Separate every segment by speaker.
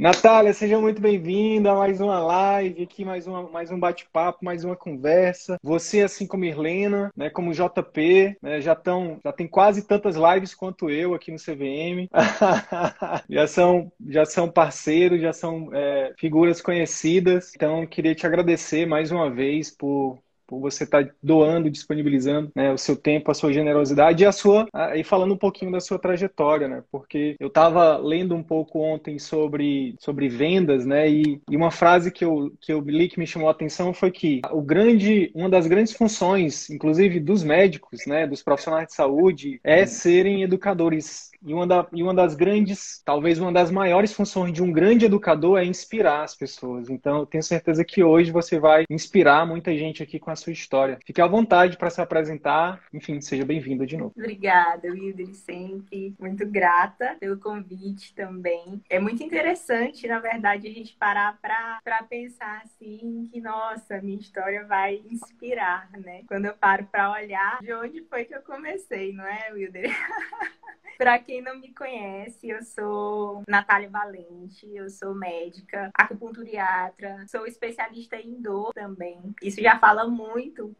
Speaker 1: Natália, seja muito bem-vinda a mais uma live, aqui mais, uma, mais um bate-papo, mais uma conversa. Você, assim como Irlena, né, como JP, né, já, tão, já tem quase tantas lives quanto eu aqui no CVM. já, são, já são parceiros, já são é, figuras conhecidas. Então, queria te agradecer mais uma vez por você estar tá doando, disponibilizando né, o seu tempo, a sua generosidade e a sua e falando um pouquinho da sua trajetória, né? Porque eu estava lendo um pouco ontem sobre, sobre vendas, né? E, e, uma frase que eu, que eu li que me chamou a atenção foi que o grande, uma das grandes funções, inclusive dos médicos, né, dos profissionais de saúde, é serem educadores e uma, da, e uma das grandes, talvez uma das maiores funções de um grande educador é inspirar as pessoas. Então, eu tenho certeza que hoje você vai inspirar muita gente aqui com a sua história. Fique à vontade para se apresentar. Enfim, seja bem-vinda de novo.
Speaker 2: Obrigada, Wilder, sempre. Muito grata pelo convite também. É muito interessante, na verdade, a gente parar para pensar assim que, nossa, minha história vai inspirar, né? Quando eu paro para olhar de onde foi que eu comecei, não é, Wilder? Para quem não me conhece, eu sou Natália Valente, eu sou médica, acupunturiatra, sou especialista em dor também. Isso já fala muito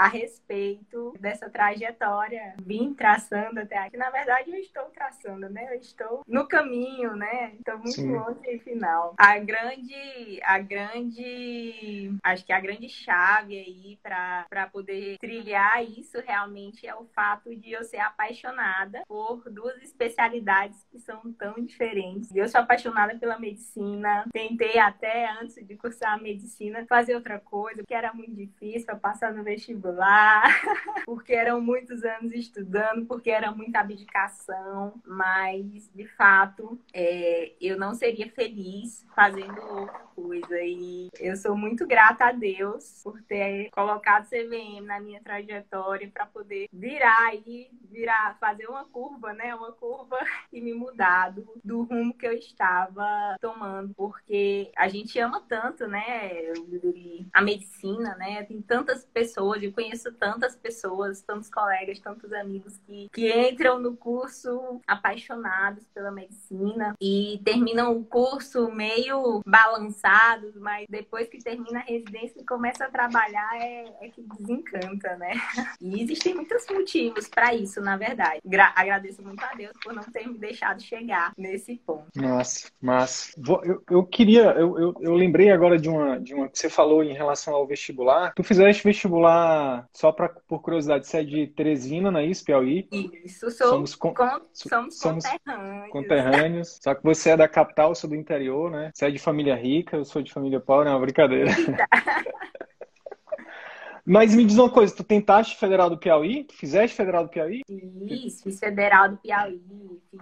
Speaker 2: a respeito dessa trajetória. Vim traçando até aqui. Na verdade, eu estou traçando, né? Eu estou no caminho, né? Estou muito Sim. longe do final. A grande, a grande, acho que a grande chave aí para poder trilhar isso realmente é o fato de eu ser apaixonada por duas especialidades que são tão diferentes. Eu sou apaixonada pela medicina. Tentei até antes de cursar a medicina fazer outra coisa, que era muito difícil para passar no vestibular vestibular, porque eram muitos anos estudando, porque era muita abdicação, mas de fato é, eu não seria feliz fazendo outra coisa. E eu sou muito grata a Deus por ter colocado CVM na minha trajetória para poder virar e virar, fazer uma curva, né? Uma curva e me mudar do rumo que eu estava tomando, porque a gente ama tanto, né? A medicina, né? Tem tantas pessoas, eu conheço tantas pessoas, tantos colegas, tantos amigos que, que entram no curso apaixonados pela medicina e terminam o curso meio balançados, mas depois que termina a residência e começa a trabalhar é, é que desencanta, né? E existem muitos motivos para isso, na verdade. Gra agradeço muito a Deus por não ter me deixado chegar nesse ponto.
Speaker 1: Nossa, mas eu, eu queria, eu, eu, eu lembrei agora de uma, de uma que você falou em relação ao vestibular. Tu fizeste vestibular só pra, por curiosidade, você é de Teresina, não é isso, Piauí?
Speaker 2: Isso, sou, somos, con somos, somos conterrâneos.
Speaker 1: conterrâneos. Só que você é da capital, eu sou do interior, né? Você é de família rica, eu sou de família pobre, é uma brincadeira. Mas me diz uma coisa, tu tentaste Federal do Piauí? Tu fizeste Federal do Piauí?
Speaker 2: Fiz, fiz Federal do Piauí,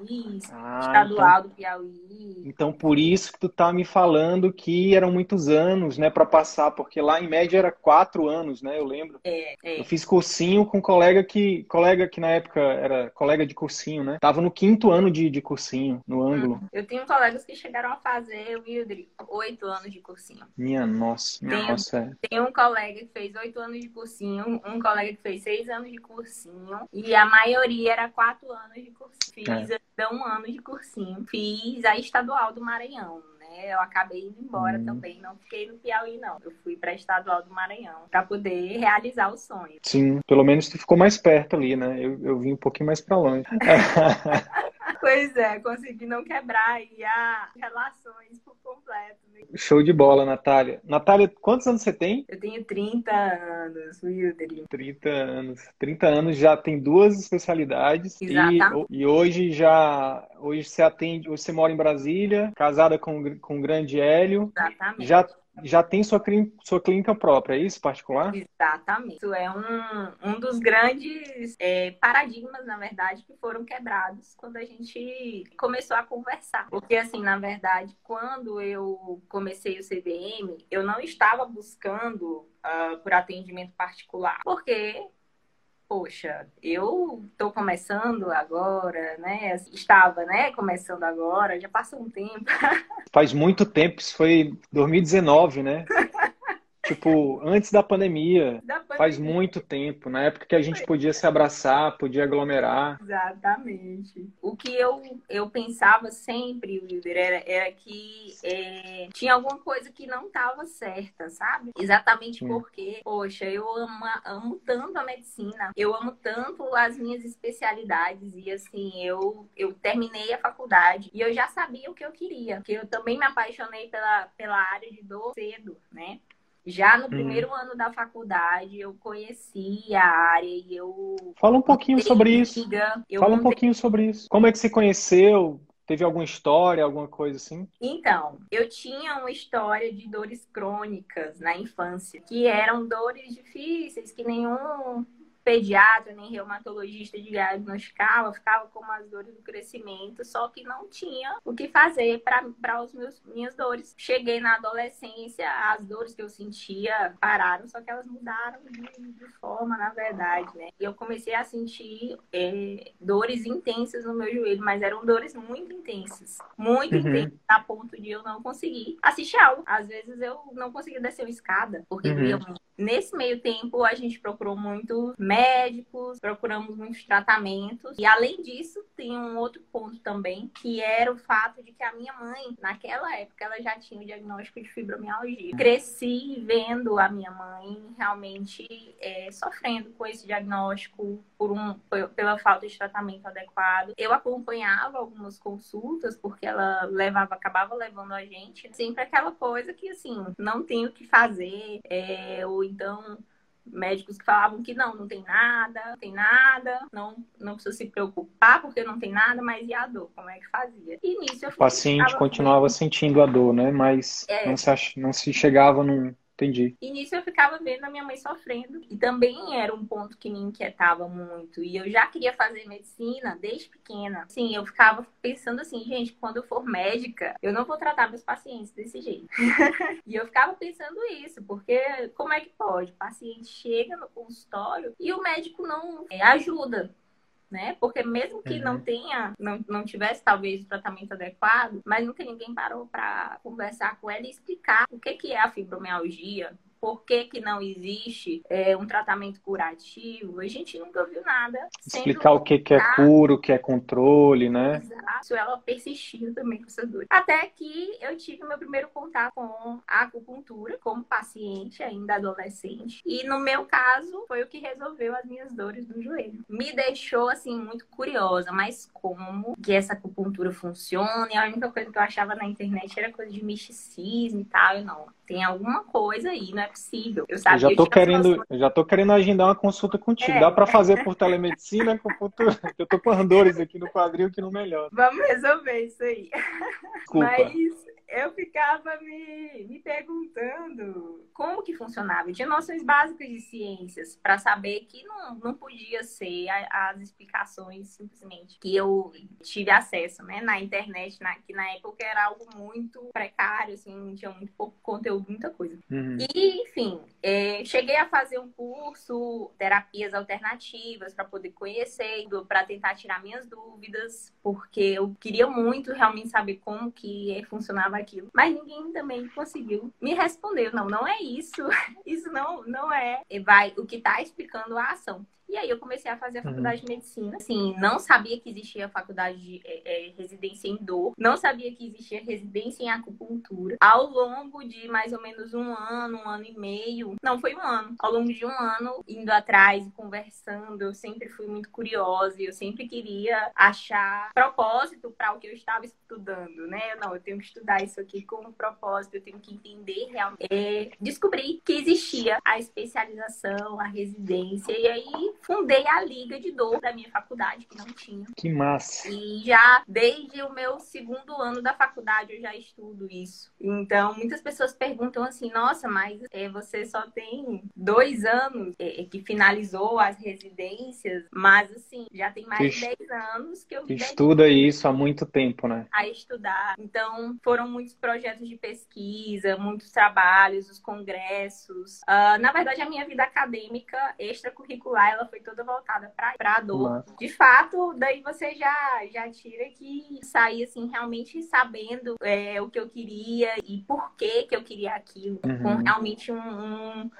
Speaker 2: fiz ah, Estadual então, do Piauí.
Speaker 1: Então por isso que tu tá me falando que eram muitos anos, né, para passar, porque lá em média era quatro anos, né, eu lembro.
Speaker 2: É, é.
Speaker 1: Eu fiz cursinho com um colega que, colega que na época era colega de cursinho, né, tava no quinto ano de, de cursinho, no ângulo.
Speaker 2: Eu tenho colegas que chegaram a fazer, Wildry, oito anos de cursinho.
Speaker 1: Minha nossa, minha nossa.
Speaker 2: É. Tem um colega que fez oito anos anos de cursinho, um colega que fez seis anos de cursinho, e a maioria era quatro anos de cursinho. Fiz é. um ano de cursinho. Fiz a estadual do Maranhão. né? Eu acabei indo embora hum. também, não fiquei no Piauí, não. Eu fui para Estadual do Maranhão para poder realizar o sonho.
Speaker 1: Sim, pelo menos tu ficou mais perto ali, né? Eu, eu vim um pouquinho mais para longe.
Speaker 2: pois é, consegui não quebrar aí as relações completo. Né?
Speaker 1: Show de bola, Natália. Natália, quantos anos você tem?
Speaker 2: Eu tenho 30 anos, Wilder.
Speaker 1: 30 anos. 30 anos já tem duas especialidades.
Speaker 2: Exatamente.
Speaker 1: E, e hoje já. Hoje você atende. Você mora em Brasília, casada com, com o grande Hélio.
Speaker 2: Exatamente.
Speaker 1: Já já tem sua, sua clínica própria, é isso, particular?
Speaker 2: Exatamente. Isso é um, um dos grandes é, paradigmas, na verdade, que foram quebrados quando a gente começou a conversar. Porque, assim, na verdade, quando eu comecei o CBM, eu não estava buscando uh, por atendimento particular. Porque poxa, eu estou começando agora, né? Estava, né? Começando agora, já passou um tempo.
Speaker 1: Faz muito tempo, isso foi 2019, né? Tipo, antes da pandemia, da pandemia, faz muito tempo, na época que a gente podia se abraçar, podia aglomerar.
Speaker 2: Exatamente. O que eu, eu pensava sempre, Wilder, era, era que é, tinha alguma coisa que não estava certa, sabe? Exatamente porque, poxa, eu amo, amo tanto a medicina, eu amo tanto as minhas especialidades e assim, eu, eu terminei a faculdade e eu já sabia o que eu queria, porque eu também me apaixonei pela, pela área de dor cedo, né? Já no uhum. primeiro ano da faculdade, eu conheci a área e eu.
Speaker 1: Fala um pouquinho sobre isso. Fala um pouquinho sobre isso. Como é que você conheceu? Teve alguma história, alguma coisa assim?
Speaker 2: Então, eu tinha uma história de dores crônicas na infância, que eram dores difíceis, que nenhum pediatra nem reumatologista diagnosticava, ficava com as dores do crescimento, só que não tinha o que fazer para as minhas dores. Cheguei na adolescência, as dores que eu sentia pararam, só que elas mudaram de, de forma, na verdade, né? E eu comecei a sentir é, dores intensas no meu joelho, mas eram dores muito intensas, muito uhum. intensas, a ponto de eu não conseguir assistir aula. Às vezes eu não conseguia descer uma escada, porque uhum. muito. Nesse meio tempo, a gente procurou muito médicos, procuramos muitos tratamentos. E além disso, tem um outro ponto também, que era o fato de que a minha mãe, naquela época, ela já tinha o diagnóstico de fibromialgia. Cresci vendo a minha mãe realmente é, sofrendo com esse diagnóstico por um, pela falta de tratamento adequado. Eu acompanhava algumas consultas, porque ela levava, acabava levando a gente. Sempre aquela coisa que, assim, não tem o que fazer, é, ou então médicos que falavam que não, não tem nada, não tem nada, não, não precisa se preocupar porque não tem nada, mas e a dor? Como é que fazia? E nisso eu
Speaker 1: O paciente continuava sentindo a dor, né? Mas é. não, se, não se chegava num Entendi.
Speaker 2: E nisso eu ficava vendo a minha mãe sofrendo. E também era um ponto que me inquietava muito. E eu já queria fazer medicina desde pequena. Sim, eu ficava pensando assim, gente, quando eu for médica, eu não vou tratar meus pacientes desse jeito. e eu ficava pensando isso, porque como é que pode? O paciente chega no consultório e o médico não é, ajuda né? Porque mesmo que uhum. não tenha, não, não tivesse talvez o tratamento adequado, mas nunca ninguém parou para conversar com ela e explicar o que, que é a fibromialgia, por que, que não existe é, um tratamento curativo, a gente nunca viu nada.
Speaker 1: Explicar o que, que é cura, o que é controle, né?
Speaker 2: Exato, ela persistiu também com essas dores. Até que eu tive meu primeiro contato com a acupuntura, como paciente, ainda adolescente. E no meu caso, foi o que resolveu as minhas dores do joelho. Me deixou, assim, muito curiosa, mas como que essa acupuntura funciona? E a única coisa que eu achava na internet era coisa de misticismo e tal. E não, tem alguma coisa aí, não é possível. Eu, sabia,
Speaker 1: eu já tô querendo, já tô querendo agendar uma consulta contigo. É. Dá para fazer por telemedicina com Eu tô com dores aqui no quadril que não melhora.
Speaker 2: Vamos resolver isso aí. Desculpa. Mas eu ficava me, me perguntando como que funcionava. Eu tinha noções básicas de ciências para saber que não, não podia ser a, as explicações simplesmente que eu tive acesso né, na internet, na, que na época era algo muito precário, assim, tinha muito pouco conteúdo, muita coisa. Uhum. E, enfim, é, cheguei a fazer um curso, terapias alternativas, para poder conhecer, para tentar tirar minhas dúvidas, porque eu queria muito realmente saber como que funcionava aquilo. Mas ninguém também conseguiu me responder. Não, não é isso. Isso não, não é vai o que está explicando a ação. E aí eu comecei a fazer a uhum. faculdade uhum. de medicina. Assim, não sabia que existia faculdade de é, é, residência em dor, não sabia que existia residência em acupuntura. Ao longo de mais ou menos um ano, um ano e meio, não foi um ano, ao longo de um ano, indo atrás, conversando, eu sempre fui muito curiosa e eu sempre queria achar propósito para o que eu estava estudando, né? Não, eu tenho que estudar isso aqui com um propósito, eu tenho que entender realmente. É, descobri que existia a especialização, a residência, e aí fundei a liga de dor da minha faculdade, que não tinha.
Speaker 1: Que massa!
Speaker 2: E já desde o meu segundo ano da faculdade eu já estudo isso. Então, muitas pessoas perguntam assim: nossa, mas é, você só tem dois anos é, que finalizou as residências, mas assim, já tem mais de 10 anos que eu
Speaker 1: Estuda isso há muito tempo, né?
Speaker 2: A estudar. Então, foram muitos projetos de pesquisa, muitos trabalhos, os congressos. Uh, na verdade, a minha vida acadêmica extracurricular, ela foi toda voltada para a dor. Nossa. De fato, daí você já, já tira que sair, assim, realmente sabendo é, o que eu queria e por que que eu queria aquilo. Uhum. Com realmente um, um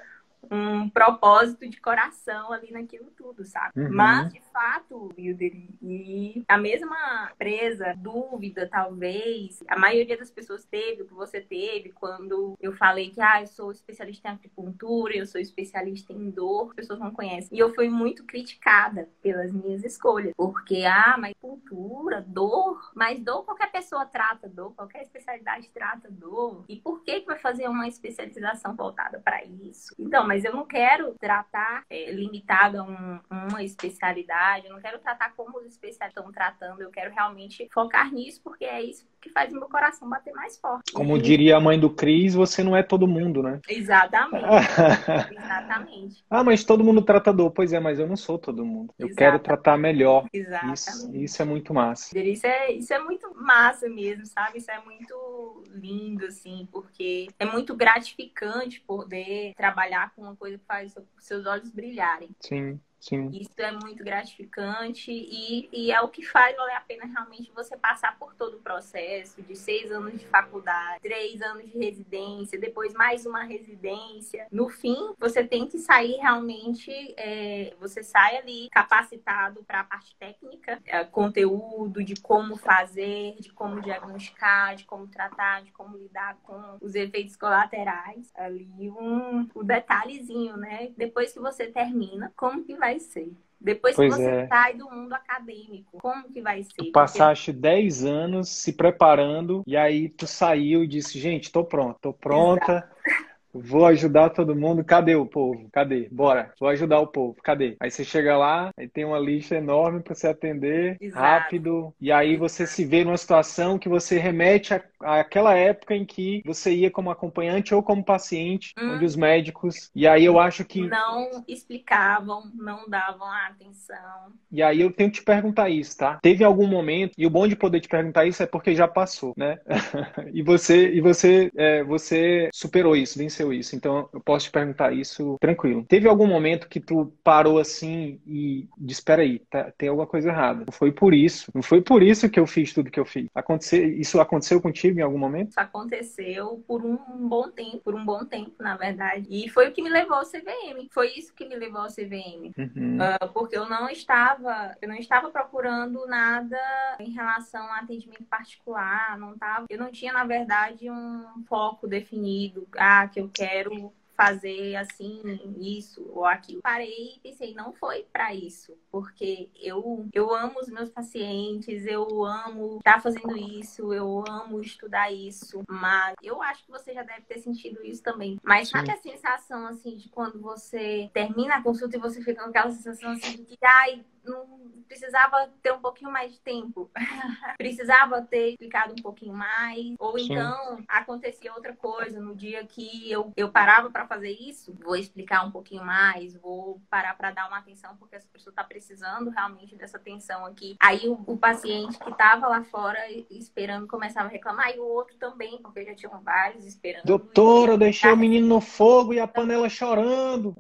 Speaker 2: um propósito de coração ali naquilo tudo, sabe? Uhum. Mas, de fato, Wilder, e a mesma presa, dúvida, talvez, a maioria das pessoas teve, o que você teve, quando eu falei que, ah, eu sou especialista em acupuntura, eu sou especialista em dor, as pessoas não conhecem. E eu fui muito criticada pelas minhas escolhas, porque, ah, mas acupuntura, dor, mas dor qualquer pessoa trata dor, qualquer especialidade trata dor. E por que que vai fazer uma especialização voltada para isso? Então, mas eu não quero tratar é, limitado a um, uma especialidade, eu não quero tratar como os especialistas estão tratando, eu quero realmente focar nisso, porque é isso que faz meu coração bater mais forte.
Speaker 1: Como diria a mãe do Cris, você não é todo mundo, né?
Speaker 2: Exatamente. Exatamente.
Speaker 1: Ah, mas todo mundo trata dor. Pois é, mas eu não sou todo mundo. Eu Exatamente. quero tratar melhor. Exatamente. Isso, isso é muito massa.
Speaker 2: Isso é, isso é muito massa mesmo, sabe? Isso é muito lindo, assim, porque é muito gratificante poder trabalhar com uma coisa que faz seus olhos brilharem.
Speaker 1: Sim. Sim.
Speaker 2: Isso é muito gratificante e, e é o que faz valer a pena realmente você passar por todo o processo de seis anos de faculdade, três anos de residência, depois mais uma residência. No fim, você tem que sair realmente, é, você sai ali capacitado para a parte técnica, é, conteúdo de como fazer, de como diagnosticar, de como tratar, de como lidar com os efeitos colaterais. Ali um, um detalhezinho, né? Depois que você termina, como que vai vai ser? Depois pois que você é. sai do mundo acadêmico, como que vai ser? Tu
Speaker 1: passaste 10 anos se preparando e aí tu saiu e disse, gente, tô pronto, tô pronta. Exato. Vou ajudar todo mundo. Cadê o povo? Cadê? Bora. Vou ajudar o povo. Cadê? Aí você chega lá, aí tem uma lista enorme para você atender, Exato. rápido. E aí você se vê numa situação que você remete àquela época em que você ia como acompanhante ou como paciente, hum. onde os médicos. E aí eu acho que.
Speaker 2: Não explicavam, não davam atenção.
Speaker 1: E aí eu tenho que te perguntar isso, tá? Teve algum momento, e o bom de poder te perguntar isso é porque já passou, né? e você, e você, é, você superou isso, venceu isso, então eu posso te perguntar isso tranquilo. Teve algum momento que tu parou assim e disse, espera aí, tá, tem alguma coisa errada. Não foi por isso, não foi por isso que eu fiz tudo que eu fiz. Aconteceu, isso aconteceu contigo em algum momento?
Speaker 2: Isso aconteceu por um bom tempo, por um bom tempo, na verdade. E foi o que me levou ao CVM. Foi isso que me levou ao CVM. Uhum. Uh, porque eu não estava, eu não estava procurando nada em relação a atendimento particular, não tava, eu não tinha, na verdade, um foco definido. Ah, que eu quero fazer assim, isso ou aquilo. Parei e pensei, não foi para isso, porque eu, eu amo os meus pacientes, eu amo estar tá fazendo isso, eu amo estudar isso, mas eu acho que você já deve ter sentido isso também. Mas sabe a sensação assim de quando você termina a consulta e você fica com aquela sensação assim de que, ai, não precisava ter um pouquinho mais de tempo. precisava ter explicado um pouquinho mais. Ou Sim. então acontecia outra coisa no dia que eu, eu parava para fazer isso, vou explicar um pouquinho mais, vou parar para dar uma atenção, porque essa pessoa está precisando realmente dessa atenção aqui. Aí o, o paciente que estava lá fora esperando começava a reclamar, e o outro também, porque já tinham vários esperando.
Speaker 1: Doutora, eu deixei o menino no fogo e a panela chorando.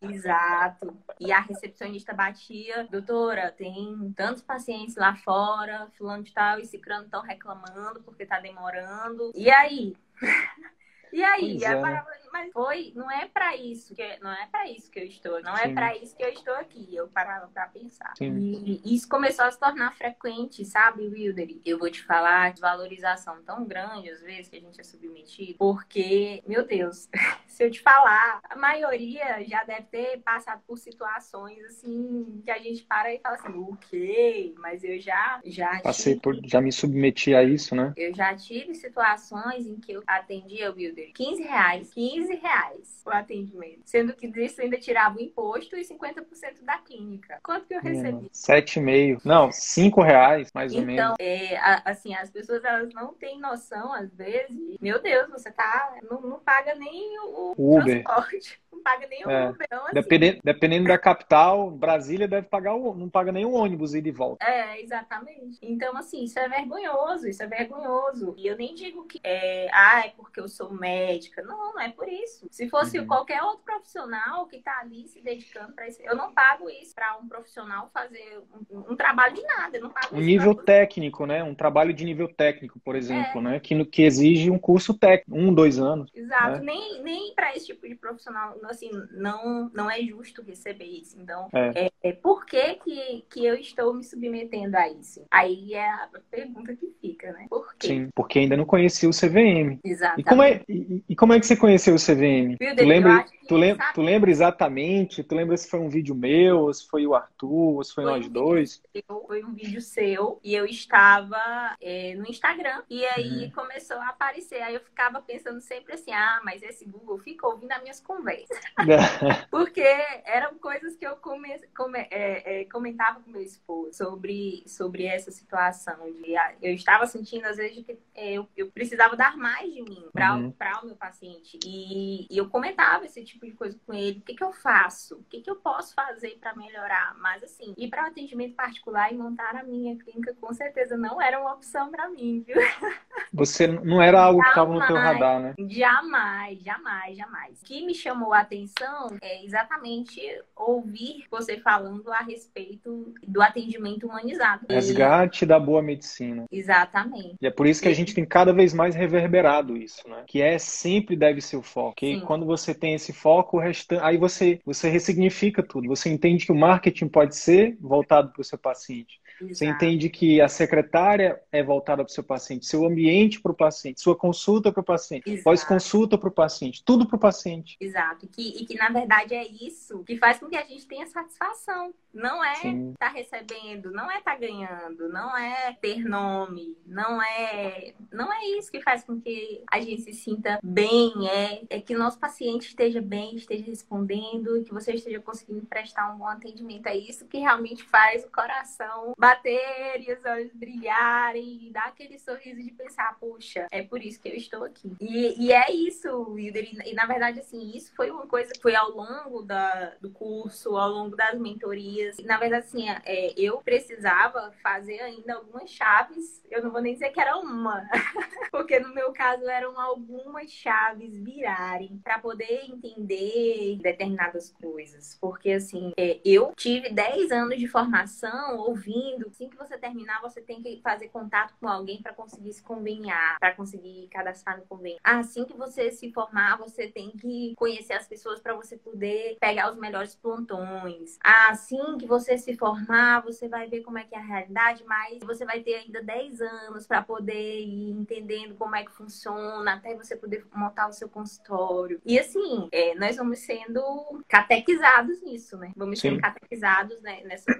Speaker 2: Exato. E a recepcionista batia doutora, tem tantos pacientes lá fora, fulano de tal e cicrano estão reclamando porque tá demorando. E aí? e aí? É. Mas foi, não é para isso que não é para isso que eu estou, não é Sim. é para isso que eu estou aqui. Eu parava para pensar. Sim. E isso começou a se tornar frequente, sabe, Wilder? Eu vou te falar de valorização tão grande às vezes que a gente é submetido, porque, meu Deus, se eu te falar, a maioria já deve ter passado por situações assim que a gente para e fala assim, o quê? Mas eu já já
Speaker 1: passei tive... por já me submeti a isso, né?
Speaker 2: Eu já tive situações em que eu atendia Wilder 15 reais, 15 reais o atendimento, sendo que disso ainda tirava o imposto e 50% da clínica. Quanto que eu recebi?
Speaker 1: Sete e meio. Não, cinco reais, mais
Speaker 2: então,
Speaker 1: ou menos. Então,
Speaker 2: é, assim, as pessoas elas não têm noção, às vezes. Meu Deus, você tá. Não, não paga nem o, Uber. transporte não paga nem o é. Uber. Então, assim,
Speaker 1: dependendo, dependendo da capital, Brasília deve pagar o, não paga nem o ônibus ir de volta.
Speaker 2: É, exatamente. Então, assim, isso é vergonhoso, isso é vergonhoso. E eu nem digo que é, ah, é porque eu sou médica. Não, não é por isso. Se fosse uhum. qualquer outro profissional que tá ali se dedicando para isso, eu não pago isso para um profissional fazer um, um, trabalho de nada. Eu não pago
Speaker 1: um nível técnico, né? Um trabalho de nível técnico, por exemplo, é. né? Que, que exige um curso técnico, um, dois anos.
Speaker 2: Exato. Né? Nem, nem para esse tipo de profissional assim, não, não é justo receber isso. Então, é. É, é, por que, que, que eu estou me submetendo a isso? Aí é a pergunta que fica, né? Por quê?
Speaker 1: Sim, porque ainda não conhecia o CVM.
Speaker 2: Exatamente.
Speaker 1: E como é, e, e como é que você conheceu o CVM? tu lembra, tu, lembra, tu lembra exatamente? Tu lembra se foi um vídeo meu, ou se foi o Arthur, ou se foi, foi nós um dois?
Speaker 2: Seu, foi um vídeo seu e eu estava é, no Instagram e aí uhum. começou a aparecer. Aí eu ficava pensando sempre assim, ah, mas esse Google fica ouvindo as minhas conversas. Porque eram coisas que eu come, come, é, é, comentava com meu esposo sobre, sobre essa situação. De, ah, eu estava sentindo, às vezes, que é, eu, eu precisava dar mais de mim para uhum. o meu paciente. E, e, eu comentava esse tipo de coisa com ele. O que, que eu faço? O que, que eu posso fazer para melhorar? Mas, assim, ir para o atendimento particular e montar a minha clínica, com certeza, não era uma opção para mim, viu?
Speaker 1: Você não era algo que estava no teu radar, né?
Speaker 2: Jamais, jamais, jamais. O que me chamou a atenção atenção é exatamente ouvir você falando a respeito do atendimento humanizado.
Speaker 1: Resgate e... da boa medicina.
Speaker 2: Exatamente.
Speaker 1: E é por isso que a gente tem cada vez mais reverberado isso, né? Que é sempre deve ser o foco. E quando você tem esse foco, o restante, aí você você ressignifica tudo. Você entende que o marketing pode ser voltado para o seu paciente. Exato. Você entende que a secretária é voltada para o seu paciente, seu ambiente para o paciente, sua consulta para o paciente, pós-consulta para o paciente, tudo para o paciente.
Speaker 2: Exato. Que, e que, na verdade, é isso que faz com que a gente tenha satisfação. Não é estar tá recebendo, não é estar tá ganhando, não é ter nome, não é, não é isso que faz com que a gente se sinta bem, é, é que o nosso paciente esteja bem, esteja respondendo, que você esteja conseguindo prestar um bom atendimento. É isso que realmente faz o coração bater e os olhos brilharem e dar aquele sorriso de pensar, puxa, é por isso que eu estou aqui. E, e é isso, E, e na verdade, assim, isso foi uma coisa que foi ao longo da, do curso, ao longo das mentorias. Na verdade, assim, é, eu precisava fazer ainda algumas chaves. Eu não vou nem dizer que era uma, porque no meu caso eram algumas chaves virarem para poder entender determinadas coisas. Porque, assim, é, eu tive 10 anos de formação ouvindo Assim que você terminar, você tem que fazer contato com alguém para conseguir se conveniar, para conseguir cadastrar no convênio. Assim que você se formar, você tem que conhecer as pessoas para você poder pegar os melhores plantões. Assim que você se formar, você vai ver como é que é a realidade, mas você vai ter ainda 10 anos para poder ir entendendo como é que funciona, até você poder montar o seu consultório. E assim, é, nós vamos sendo catequizados nisso, né? Vamos Sim. sendo catequizados né, nessa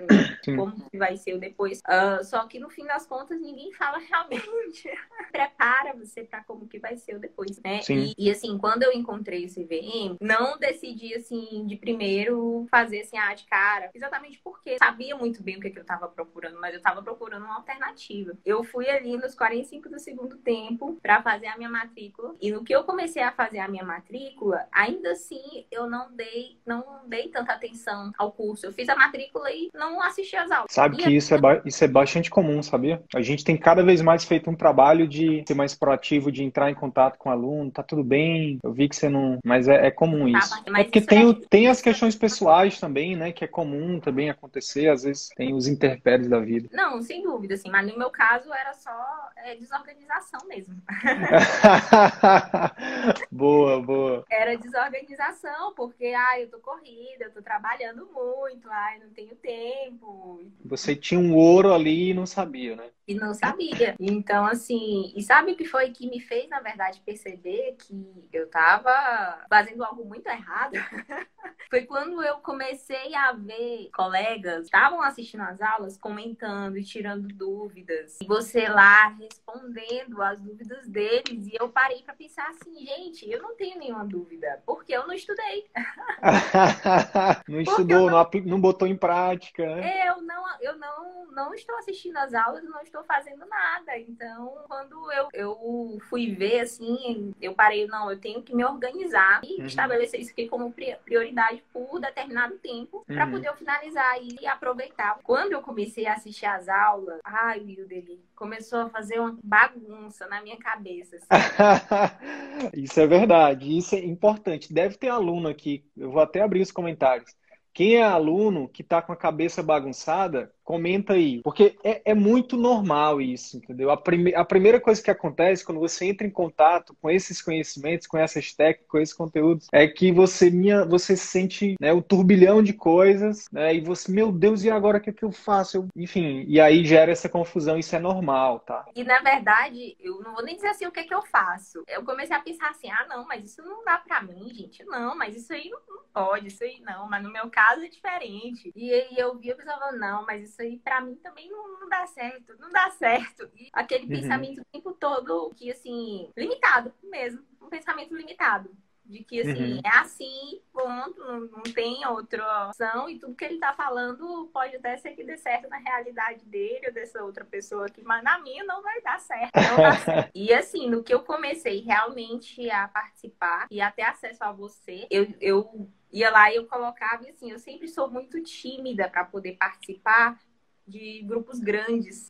Speaker 2: como vai ser o depois. Uh, só que no fim das contas, ninguém fala realmente. Prepara você para como que vai ser o depois, né? E, e, assim, quando eu encontrei o CVM, não decidi, assim, de primeiro fazer assim, ah, de cara. Exatamente porque sabia muito bem o que, que eu tava procurando, mas eu tava procurando uma alternativa. Eu fui ali nos 45 do segundo tempo para fazer a minha matrícula. E no que eu comecei a fazer a minha matrícula, ainda assim eu não dei, não dei tanta atenção ao curso. Eu fiz a matrícula e não assisti às aulas.
Speaker 1: Sabe que isso é, isso é bastante comum, sabia? A gente tem cada vez mais feito um trabalho de ser mais proativo, de entrar em contato com o aluno, tá tudo bem, eu vi que você não. Mas é, é comum tá, isso. Tá, é porque tem, é... tem as questões pessoais também, né? Que é comum também também acontecer, às vezes tem os interpéries da vida.
Speaker 2: Não, sem dúvida, assim, mas no meu caso era só é, desorganização mesmo.
Speaker 1: boa, boa.
Speaker 2: Era desorganização, porque, ah, eu tô corrida, eu tô trabalhando muito, ai, não tenho tempo.
Speaker 1: Você tinha um ouro ali e não sabia, né?
Speaker 2: E não sabia. Então, assim, e sabe o que foi que me fez, na verdade, perceber que eu tava fazendo algo muito errado? foi quando eu comecei a ver colegas estavam assistindo as aulas, comentando e tirando dúvidas. E você lá respondendo as dúvidas deles. E eu parei para pensar assim, gente, eu não tenho nenhuma dúvida, porque eu não estudei.
Speaker 1: não estudou, não, não, botou em prática,
Speaker 2: né? Eu não, eu não, não estou assistindo as aulas, não estou fazendo nada. Então, quando eu, eu fui ver, assim, eu parei, não, eu tenho que me organizar e uhum. estabelecer isso aqui como prioridade por determinado tempo uhum. para poder eu finalizar e aproveitar. Quando eu comecei a assistir as aulas, ai, Deus, começou a fazer uma bagunça na minha cabeça.
Speaker 1: Assim. isso é verdade, isso é importante. Deve ter aluno aqui, eu vou até abrir os comentários. Quem é aluno que está com a cabeça bagunçada, Comenta aí, porque é, é muito normal isso, entendeu? A, prime a primeira coisa que acontece quando você entra em contato com esses conhecimentos, com essas técnicas, com esses conteúdos, é que você minha, você sente né, o turbilhão de coisas, né? E você, meu Deus, e agora o que, é que eu faço? Eu, enfim, e aí gera essa confusão, isso é normal, tá?
Speaker 2: E na verdade, eu não vou nem dizer assim o que, é que eu faço. Eu comecei a pensar assim, ah, não, mas isso não dá pra mim, gente. Não, mas isso aí não, não pode, isso aí não, mas no meu caso é diferente. E aí eu via e pensava, não, mas isso isso aí para mim também não, não, dá certo, não dá certo. E aquele uhum. pensamento o tempo todo que, assim, limitado mesmo, um pensamento limitado. De que, assim, uhum. é assim, ponto, não, não, tem outra opção, e tudo que ele tá falando pode até ser que dê certo na realidade dele ou dessa outra pessoa aqui, mas na minha não vai dar certo. Certo. e, assim, no que eu comecei realmente a participar e até acesso a você, eu, eu ia lá e eu colocava, e assim, eu sempre sou muito tímida para poder participar, de grupos grandes,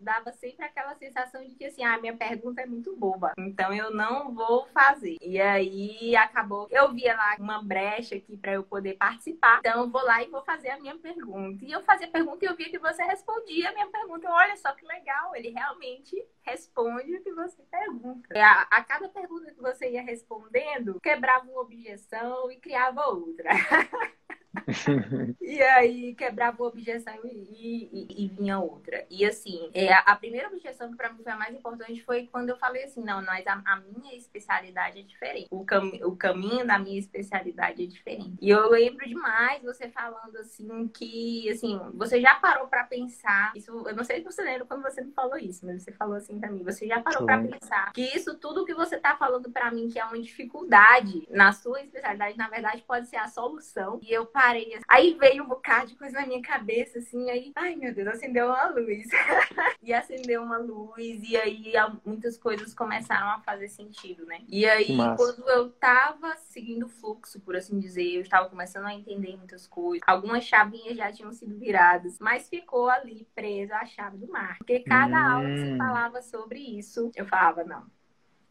Speaker 2: dava sempre aquela sensação de que assim, a ah, minha pergunta é muito boba, então eu não vou fazer. E aí acabou, eu via lá uma brecha aqui para eu poder participar, então vou lá e vou fazer a minha pergunta. E eu fazia a pergunta e eu via que você respondia a minha pergunta. Olha só que legal, ele realmente responde o que você pergunta. A, a cada pergunta que você ia respondendo, quebrava uma objeção e criava outra. e aí quebrava uma objeção e, e, e, vinha outra. E assim, é, a primeira objeção que para mim foi a mais importante foi quando eu falei assim, não, mas a, a minha especialidade é diferente. O, cam o caminho da minha especialidade é diferente. E eu lembro demais você falando assim que, assim, você já parou para pensar, isso, eu não sei se você lembra quando você me falou isso, mas você falou assim para mim, você já parou para pensar que isso tudo que você tá falando para mim que é uma dificuldade na sua especialidade, na verdade pode ser a solução. E eu parei Aí veio um bocado de coisa na minha cabeça, assim, aí, ai meu Deus, acendeu uma luz. e acendeu uma luz, e aí muitas coisas começaram a fazer sentido, né? E aí, quando eu tava seguindo o fluxo, por assim dizer, eu estava começando a entender muitas coisas, algumas chavinhas já tinham sido viradas, mas ficou ali presa a chave do mar. Porque cada hum. aula que se falava sobre isso, eu falava, não,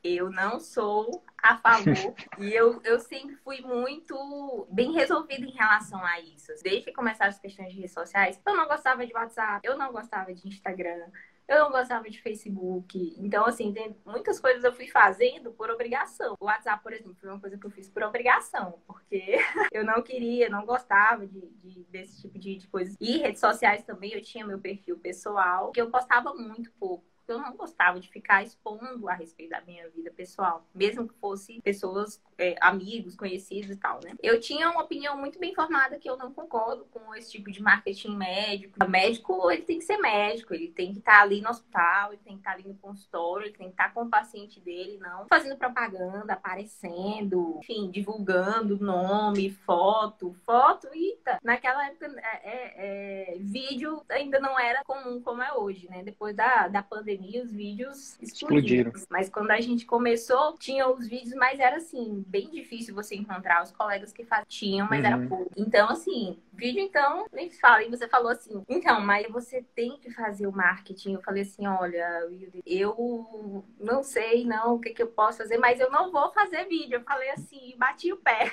Speaker 2: eu não sou a favor e eu, eu sempre fui muito bem resolvida em relação a isso. Desde que começaram as questões de redes sociais, eu não gostava de WhatsApp, eu não gostava de Instagram, eu não gostava de Facebook. Então, assim, tem muitas coisas eu fui fazendo por obrigação. O WhatsApp, por exemplo, foi uma coisa que eu fiz por obrigação, porque eu não queria, não gostava de, de desse tipo de, de coisas. E redes sociais também, eu tinha meu perfil pessoal, que eu postava muito pouco eu não gostava de ficar expondo a respeito da minha vida pessoal, mesmo que fosse pessoas, é, amigos, conhecidos e tal, né? Eu tinha uma opinião muito bem formada que eu não concordo com esse tipo de marketing médico. O médico, ele tem que ser médico, ele tem que estar ali no hospital, ele tem que estar ali no consultório, ele tem que estar com o paciente dele, não fazendo propaganda, aparecendo, enfim, divulgando nome, foto, foto, eita. Naquela época, é, é, é, vídeo ainda não era comum como é hoje, né? Depois da, da pandemia pandemia, os vídeos explodiram. explodiram. Mas quando a gente começou, tinha os vídeos, mas era assim, bem difícil você encontrar os colegas que tinham, mas uhum. era pouco. Então, assim, vídeo, então, nem fala. E você falou assim, então, mas você tem que fazer o marketing. Eu falei assim, olha, eu não sei não o que, que eu posso fazer, mas eu não vou fazer vídeo. Eu falei assim, bati o pé.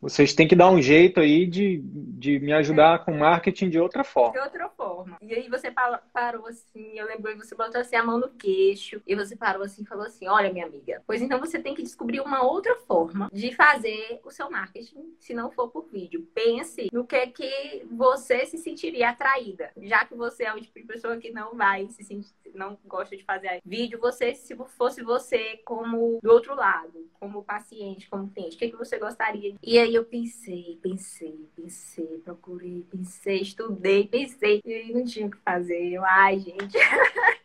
Speaker 1: Vocês têm que dar um jeito aí de, de me ajudar é. com marketing de outra forma.
Speaker 2: De outra forma. E aí você parou assim, eu lembro que você botou assim mão no queixo, e você parou assim e falou assim: olha, minha amiga, pois então você tem que descobrir uma outra forma de fazer o seu marketing, se não for por vídeo. Pense no que que você se sentiria atraída. Já que você é o tipo de pessoa que não vai se sentir, não gosta de fazer vídeo, você, se fosse você como do outro lado, como paciente, como cliente, o que, que você gostaria? E aí eu pensei, pensei, pensei, procurei, pensei, estudei, pensei, e aí não tinha o que fazer. Eu, ai, gente.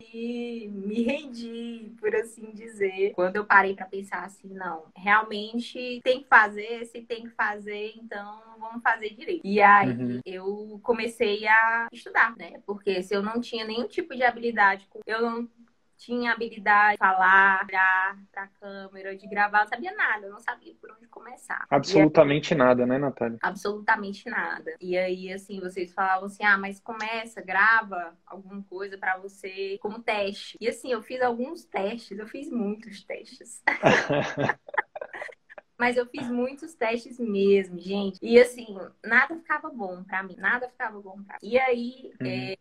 Speaker 2: e me rendi, por assim dizer, quando eu parei para pensar assim, não, realmente tem que fazer, se tem que fazer, então vamos fazer direito. E aí uhum. eu comecei a estudar, né? Porque se eu não tinha nenhum tipo de habilidade, eu não tinha habilidade de falar, olhar pra câmera, de gravar, não sabia nada, eu não sabia por onde começar.
Speaker 1: Absolutamente aí, nada, né, Natália?
Speaker 2: Absolutamente nada. E aí, assim, vocês falavam assim, ah, mas começa, grava alguma coisa para você como teste. E assim, eu fiz alguns testes, eu fiz muitos testes. Mas eu fiz muitos testes mesmo, gente. E assim, nada ficava bom para mim. Nada ficava bom pra mim. E aí, uhum. é,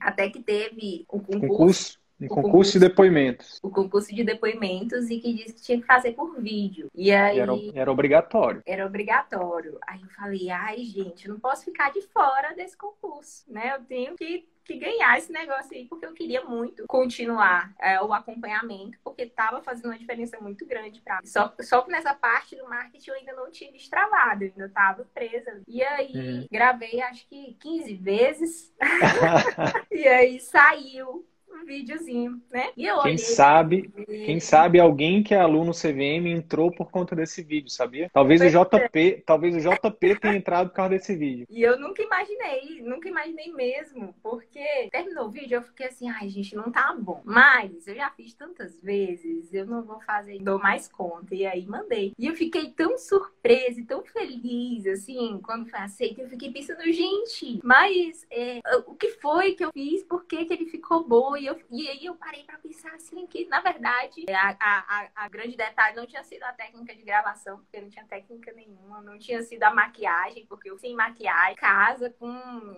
Speaker 2: até que teve o concurso. concurso
Speaker 1: um concurso, concurso, de depoimentos.
Speaker 2: O concurso de depoimentos e que disse que tinha que fazer por vídeo. E aí.
Speaker 1: Era, era, obrigatório.
Speaker 2: Era obrigatório. Aí eu falei, ai, gente, eu não posso ficar de fora desse concurso, né? Eu tenho que que ganhar esse negócio aí, porque eu queria muito continuar é, o acompanhamento, porque estava fazendo uma diferença muito grande para mim. Só, só que nessa parte do marketing eu ainda não tinha destravado, eu ainda estava presa. E aí uhum. gravei acho que 15 vezes. e aí saiu um videozinho, né?
Speaker 1: E eu quem sabe, e... quem sabe alguém que é aluno CVM entrou por conta desse vídeo, sabia? Talvez pois o JP, é. talvez o JP tenha entrado por causa desse vídeo.
Speaker 2: E eu nunca imaginei, nunca imaginei mesmo, porque terminou o vídeo eu fiquei assim, ai gente, não tá bom. Mas eu já fiz tantas vezes, eu não vou fazer, dou mais conta. E aí mandei. E eu fiquei tão surpresa e tão feliz, assim, quando foi aceito, eu fiquei pensando, gente, mas é, o que foi que eu fiz? Por que, que ele ficou bom? E, eu, e aí eu parei para pensar assim que, na verdade, a, a, a, grande detalhe não tinha sido a técnica de gravação, porque não tinha técnica nenhuma, não tinha sido a maquiagem, porque eu sem maquiagem, casa com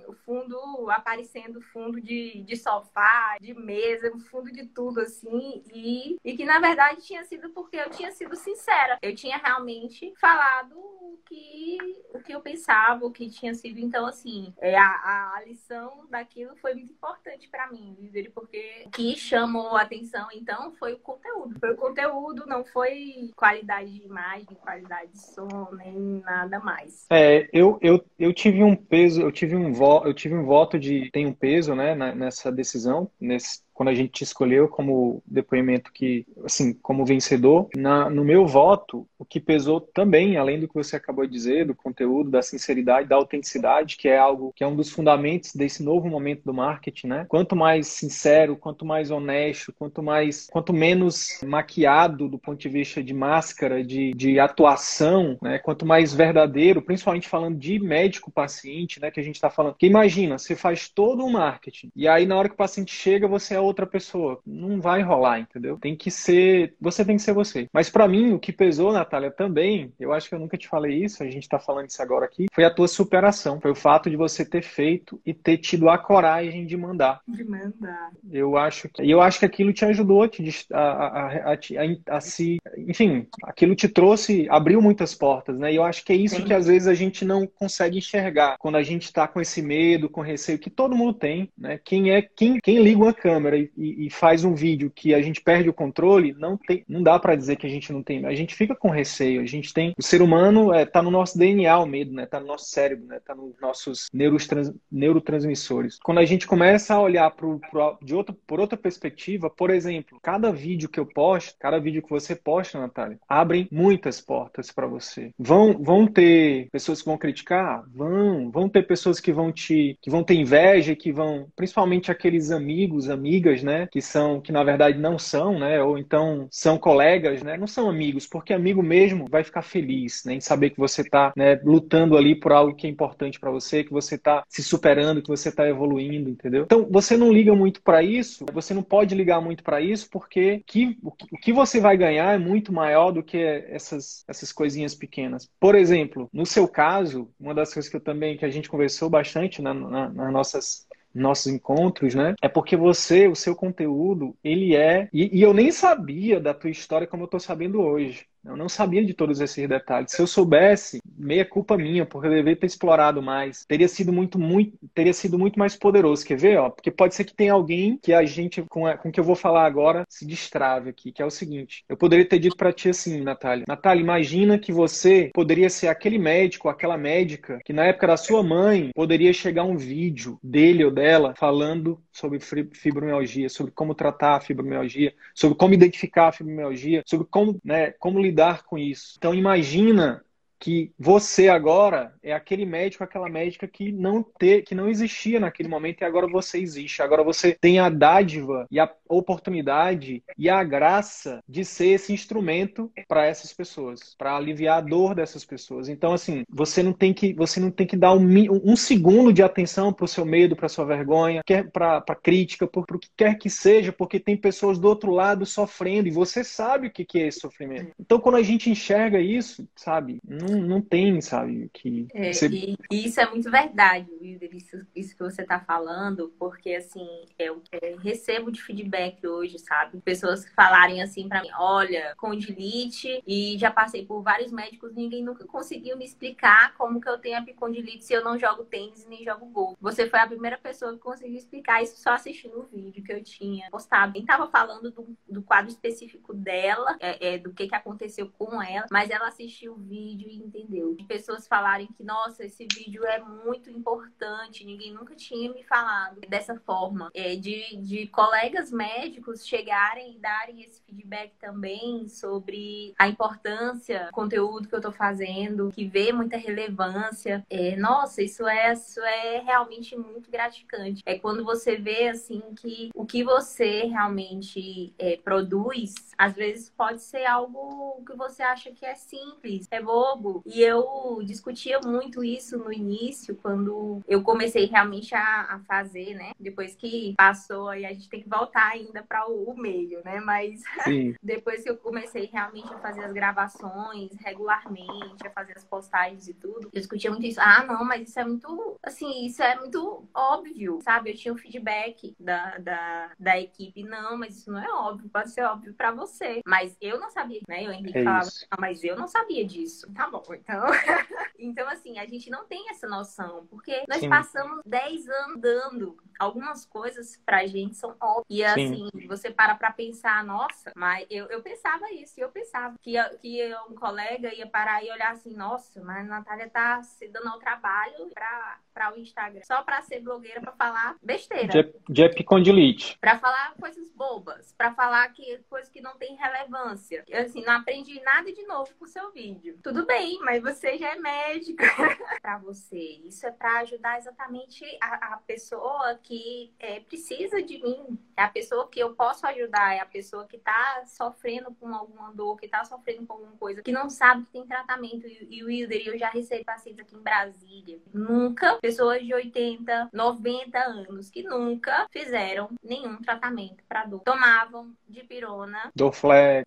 Speaker 2: o fundo aparecendo fundo de, de sofá, de mesa, fundo de tudo assim, e, e que na verdade tinha sido porque eu tinha sido sincera. Eu tinha realmente falado o que, o que eu pensava, o que tinha sido. Então, assim, é, a, a lição daquilo foi muito importante para mim, porque o que chamou a atenção, então, foi o conteúdo. Foi o conteúdo, não foi qualidade de imagem, qualidade de som, nem nada mais.
Speaker 1: É, eu, eu, eu tive um peso, eu tive um, vo, eu tive um voto de tem um peso, né, nessa decisão, nesse quando a gente te escolheu como depoimento que, assim, como vencedor, na, no meu voto, o que pesou também, além do que você acabou de dizer, do conteúdo, da sinceridade, da autenticidade, que é algo que é um dos fundamentos desse novo momento do marketing, né? Quanto mais sincero, quanto mais honesto, quanto mais, quanto menos maquiado do ponto de vista de máscara, de, de atuação, né? Quanto mais verdadeiro, principalmente falando de médico-paciente, né? Que a gente está falando. Porque imagina, você faz todo o marketing e aí na hora que o paciente chega, você é outra pessoa. Não vai rolar, entendeu? Tem que ser. Você tem que ser você. Mas para mim, o que pesou, Natália, também, eu acho que eu nunca te falei isso, a gente tá falando isso agora aqui, foi a tua superação. Foi o fato de você ter feito e ter tido a coragem de mandar.
Speaker 2: De mandar.
Speaker 1: Eu acho que. E eu acho que aquilo te ajudou te, a, a, a, a, se. Enfim, aquilo te trouxe, abriu muitas portas, né? E eu acho que é isso Sim. que às vezes a gente não consegue enxergar quando a gente tá com esse medo, com receio, que todo mundo tem, né? Quem é quem, quem liga uma câmera câmera e, e, faz um vídeo que a gente perde o controle, não, tem, não dá para dizer que a gente não tem. A gente fica com receio. A gente tem. O ser humano é, tá no nosso DNA o medo, né? Tá no nosso cérebro, né? Tá nos nossos neurotrans, neurotransmissores. Quando a gente começa a olhar pro, pro, de outra, por outra perspectiva, por exemplo, cada vídeo que eu posto, cada vídeo que você posta, Natália, abrem muitas portas para você. Vão, vão ter pessoas que vão criticar? Vão. Vão ter pessoas que vão te que vão ter inveja, que vão, principalmente aqueles amigos, amigas amigas, né? Que são, que na verdade não são, né? Ou então são colegas, né? Não são amigos, porque amigo mesmo vai ficar feliz, né? Em saber que você está né, lutando ali por algo que é importante para você, que você está se superando, que você está evoluindo, entendeu? Então você não liga muito para isso, você não pode ligar muito para isso, porque que, o que você vai ganhar é muito maior do que essas, essas coisinhas pequenas. Por exemplo, no seu caso, uma das coisas que eu também que a gente conversou bastante na, na, nas nossas nossos encontros, né? É porque você, o seu conteúdo, ele é. E, e eu nem sabia da tua história como eu tô sabendo hoje. Eu não sabia de todos esses detalhes. Se eu soubesse, meia culpa minha, porque eu deveria ter explorado mais. Teria sido muito, muito, teria sido muito mais poderoso. Quer ver? Ó? Porque pode ser que tenha alguém que a gente, com, a, com que eu vou falar agora, se destrave aqui, que é o seguinte. Eu poderia ter dito para ti assim, Natália. Natália, imagina que você poderia ser aquele médico, aquela médica, que na época da sua mãe poderia chegar um vídeo dele ou dela falando sobre fibromialgia, sobre como tratar a fibromialgia, sobre como identificar a fibromialgia, sobre como, né, como lidar com isso. Então imagina que você agora é aquele médico, aquela médica que não ter, que não existia naquele momento e agora você existe. Agora você tem a dádiva e a oportunidade e a graça de ser esse instrumento para essas pessoas, para aliviar a dor dessas pessoas. Então assim, você não tem que você não tem que dar um, um segundo de atenção para o seu medo, para sua vergonha, para a crítica, por, o que quer que seja, porque tem pessoas do outro lado sofrendo e você sabe o que, que é esse sofrimento. Então quando a gente enxerga isso, sabe, não não, tem, sabe? Que
Speaker 2: é, você... e, isso é muito verdade, Wilder, isso, isso que você está falando, porque assim, eu é, recebo de feedback hoje, sabe? Pessoas que falarem assim para mim, olha, condilite e já passei por vários médicos, ninguém nunca conseguiu me explicar como que eu tenho epicondilite se eu não jogo tênis nem jogo gol. Você foi a primeira pessoa que conseguiu explicar isso só assistindo o vídeo que eu tinha postado. Nem tava falando do, do quadro específico dela, é, é, do que, que aconteceu com ela, mas ela assistiu o vídeo e entendeu. De pessoas falarem que, nossa, esse vídeo é muito importante, ninguém nunca tinha me falado dessa forma. É, de, de colegas médicos chegarem e darem esse feedback também sobre a importância do conteúdo que eu tô fazendo, que vê muita relevância. É, nossa, isso é, isso é realmente muito gratificante. É quando você vê, assim, que o que você realmente é, produz, às vezes pode ser algo que você acha que é simples, é bobo, e eu discutia muito isso no início, quando eu comecei realmente a, a fazer, né? Depois que passou, aí a gente tem que voltar ainda para o, o, meio, né? Mas depois que eu comecei realmente a fazer as gravações regularmente, a fazer as postagens e tudo, eu discutia muito isso. Ah, não, mas isso é muito, assim, isso é muito óbvio, sabe? Eu tinha um feedback da, da, da equipe. Não, mas isso não é óbvio, pode ser óbvio para você. Mas eu não sabia, né? Eu Henrique é falava, ah, mas eu não sabia disso. Tá bom, então, então, assim, a gente não tem essa noção, porque nós Sim. passamos 10 anos dando algumas coisas pra gente são óbvias. E assim, Sim. você para pra pensar, nossa, mas eu, eu pensava isso, eu pensava que, que um colega ia parar e olhar assim, nossa, mas a Natália tá se dando ao trabalho pra, pra o Instagram, só pra ser blogueira, pra falar besteira.
Speaker 1: De, de epicondilite.
Speaker 2: Pra falar coisas bobas, pra falar que coisas que não tem relevância. Eu, assim, não aprendi nada de novo com o seu vídeo. Tudo bem, mas você já é médica. para você. Isso é para ajudar exatamente a, a pessoa que é, precisa de mim. É a pessoa que eu posso ajudar, é a pessoa que está sofrendo com alguma dor, que está sofrendo com alguma coisa, que não sabe que tem tratamento. E, e o Wilder, eu já recebi pacientes aqui em Brasília. Nunca, pessoas de 80, 90 anos, que nunca fizeram nenhum tratamento para dor. Tomavam dipirona.
Speaker 1: Dorflex,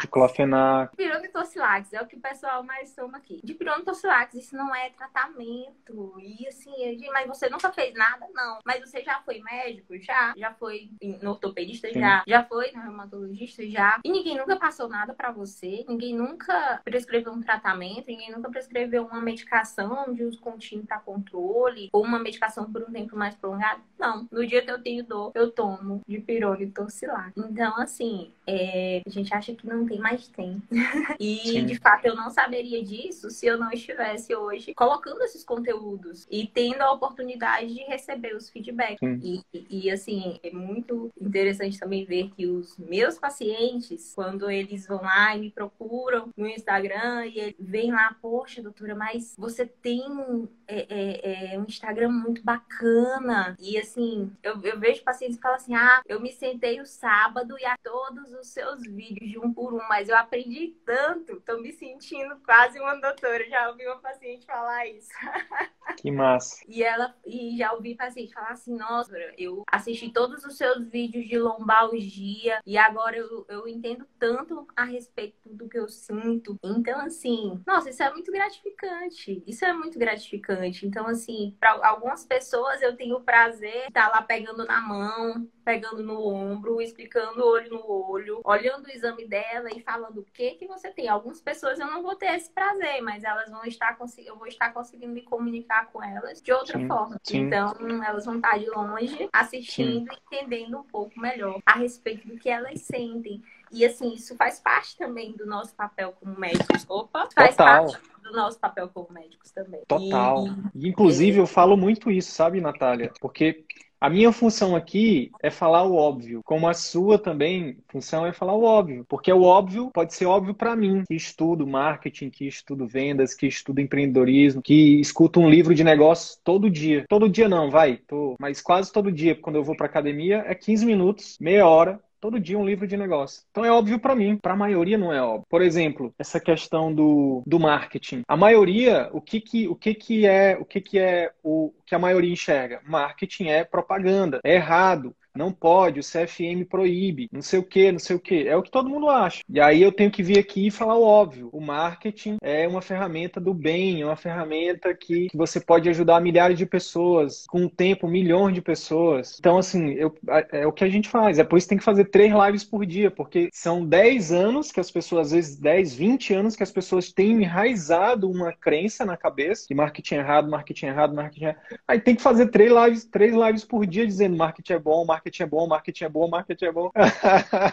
Speaker 1: diclofenac.
Speaker 2: Dipirona e tocilax é o que o pessoal mais toma aqui. Dipirona e tocilax, isso não é tratamento. E assim, mas você nunca fez nada? Não. Mas você já foi médico? Já. Já foi no ortopedista? Sim. Já. Já foi no reumatologista? Já. E ninguém nunca passou nada para você. Ninguém nunca prescreveu um tratamento. Ninguém nunca prescreveu uma medicação de uso contínuo para controle. Ou uma medicação por um tempo mais prolongado. Não. No dia que eu tenho dor, eu tomo dipirona e tocilax. Então, assim, é... a gente acha que não tem, mas tem. e, Sim. de fato, eu não saberia disso se eu não estivesse hoje colocando esses conteúdos e tendo a oportunidade de receber os feedbacks. E, e, assim, é muito interessante também ver que os meus pacientes, quando eles vão lá e me procuram no Instagram e vem lá, poxa, doutora, mas você tem é, é, é, um Instagram muito bacana. E assim, eu, eu vejo pacientes que falam assim: ah, eu me sentei o sábado e a todos os seus vídeos de um por um, mas eu aprendi tanto, tô me sentindo quase uma doutora. Já ouvi uma paciente falar isso.
Speaker 1: Que massa.
Speaker 2: E ela e já ouvi paciente falar assim: nossa, eu assisti todos os seus vídeos de lombalgia e agora eu, eu entendo tanto a respeito do que eu sinto. Então, assim, nossa, isso é muito gratificante. Isso é muito gratificante. Então, assim, para algumas pessoas eu tenho o prazer de estar lá pegando na mão, pegando no ombro, explicando olho no olho, olhando o exame dela e falando o que que você tem. Algumas pessoas eu não vou ter esse prazer, mas elas vão estar eu vou estar conseguindo me comunicar com elas de outra sim, forma. Sim. Então, elas vão estar de longe assistindo sim. e entendendo um pouco melhor a respeito do que elas sentem. E assim, isso faz parte também do nosso papel como médicos. Opa, faz Total. parte do nosso papel como médicos também.
Speaker 1: Total. E, inclusive, eu falo muito isso, sabe, Natália? Porque a minha função aqui é falar o óbvio, como a sua também função é falar o óbvio, porque o óbvio pode ser óbvio para mim, que estudo marketing, que estudo vendas, que estudo empreendedorismo, que escuto um livro de negócio todo dia. Todo dia não, vai, tô, mas quase todo dia, quando eu vou para academia é 15 minutos, meia hora todo dia um livro de negócio. Então é óbvio para mim, para a maioria não é óbvio. Por exemplo, essa questão do, do marketing. A maioria, o que que, o que que é, o que que é o que a maioria enxerga? Marketing é propaganda, é errado não pode, o CFM proíbe, não sei o que, não sei o que. É o que todo mundo acha. E aí eu tenho que vir aqui e falar o óbvio. O marketing é uma ferramenta do bem, é uma ferramenta que, que você pode ajudar milhares de pessoas, com o tempo, milhões de pessoas. Então, assim, eu, é, é o que a gente faz. É por isso que tem que fazer três lives por dia, porque são 10 anos que as pessoas, às vezes 10, 20 anos que as pessoas têm enraizado uma crença na cabeça de marketing errado, marketing errado, marketing errado. Aí tem que fazer três lives, três lives por dia dizendo marketing é bom, marketing marketing é bom, marketing é bom, marketing é bom.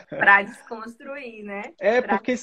Speaker 2: para desconstruir, né?
Speaker 1: É, pra porque,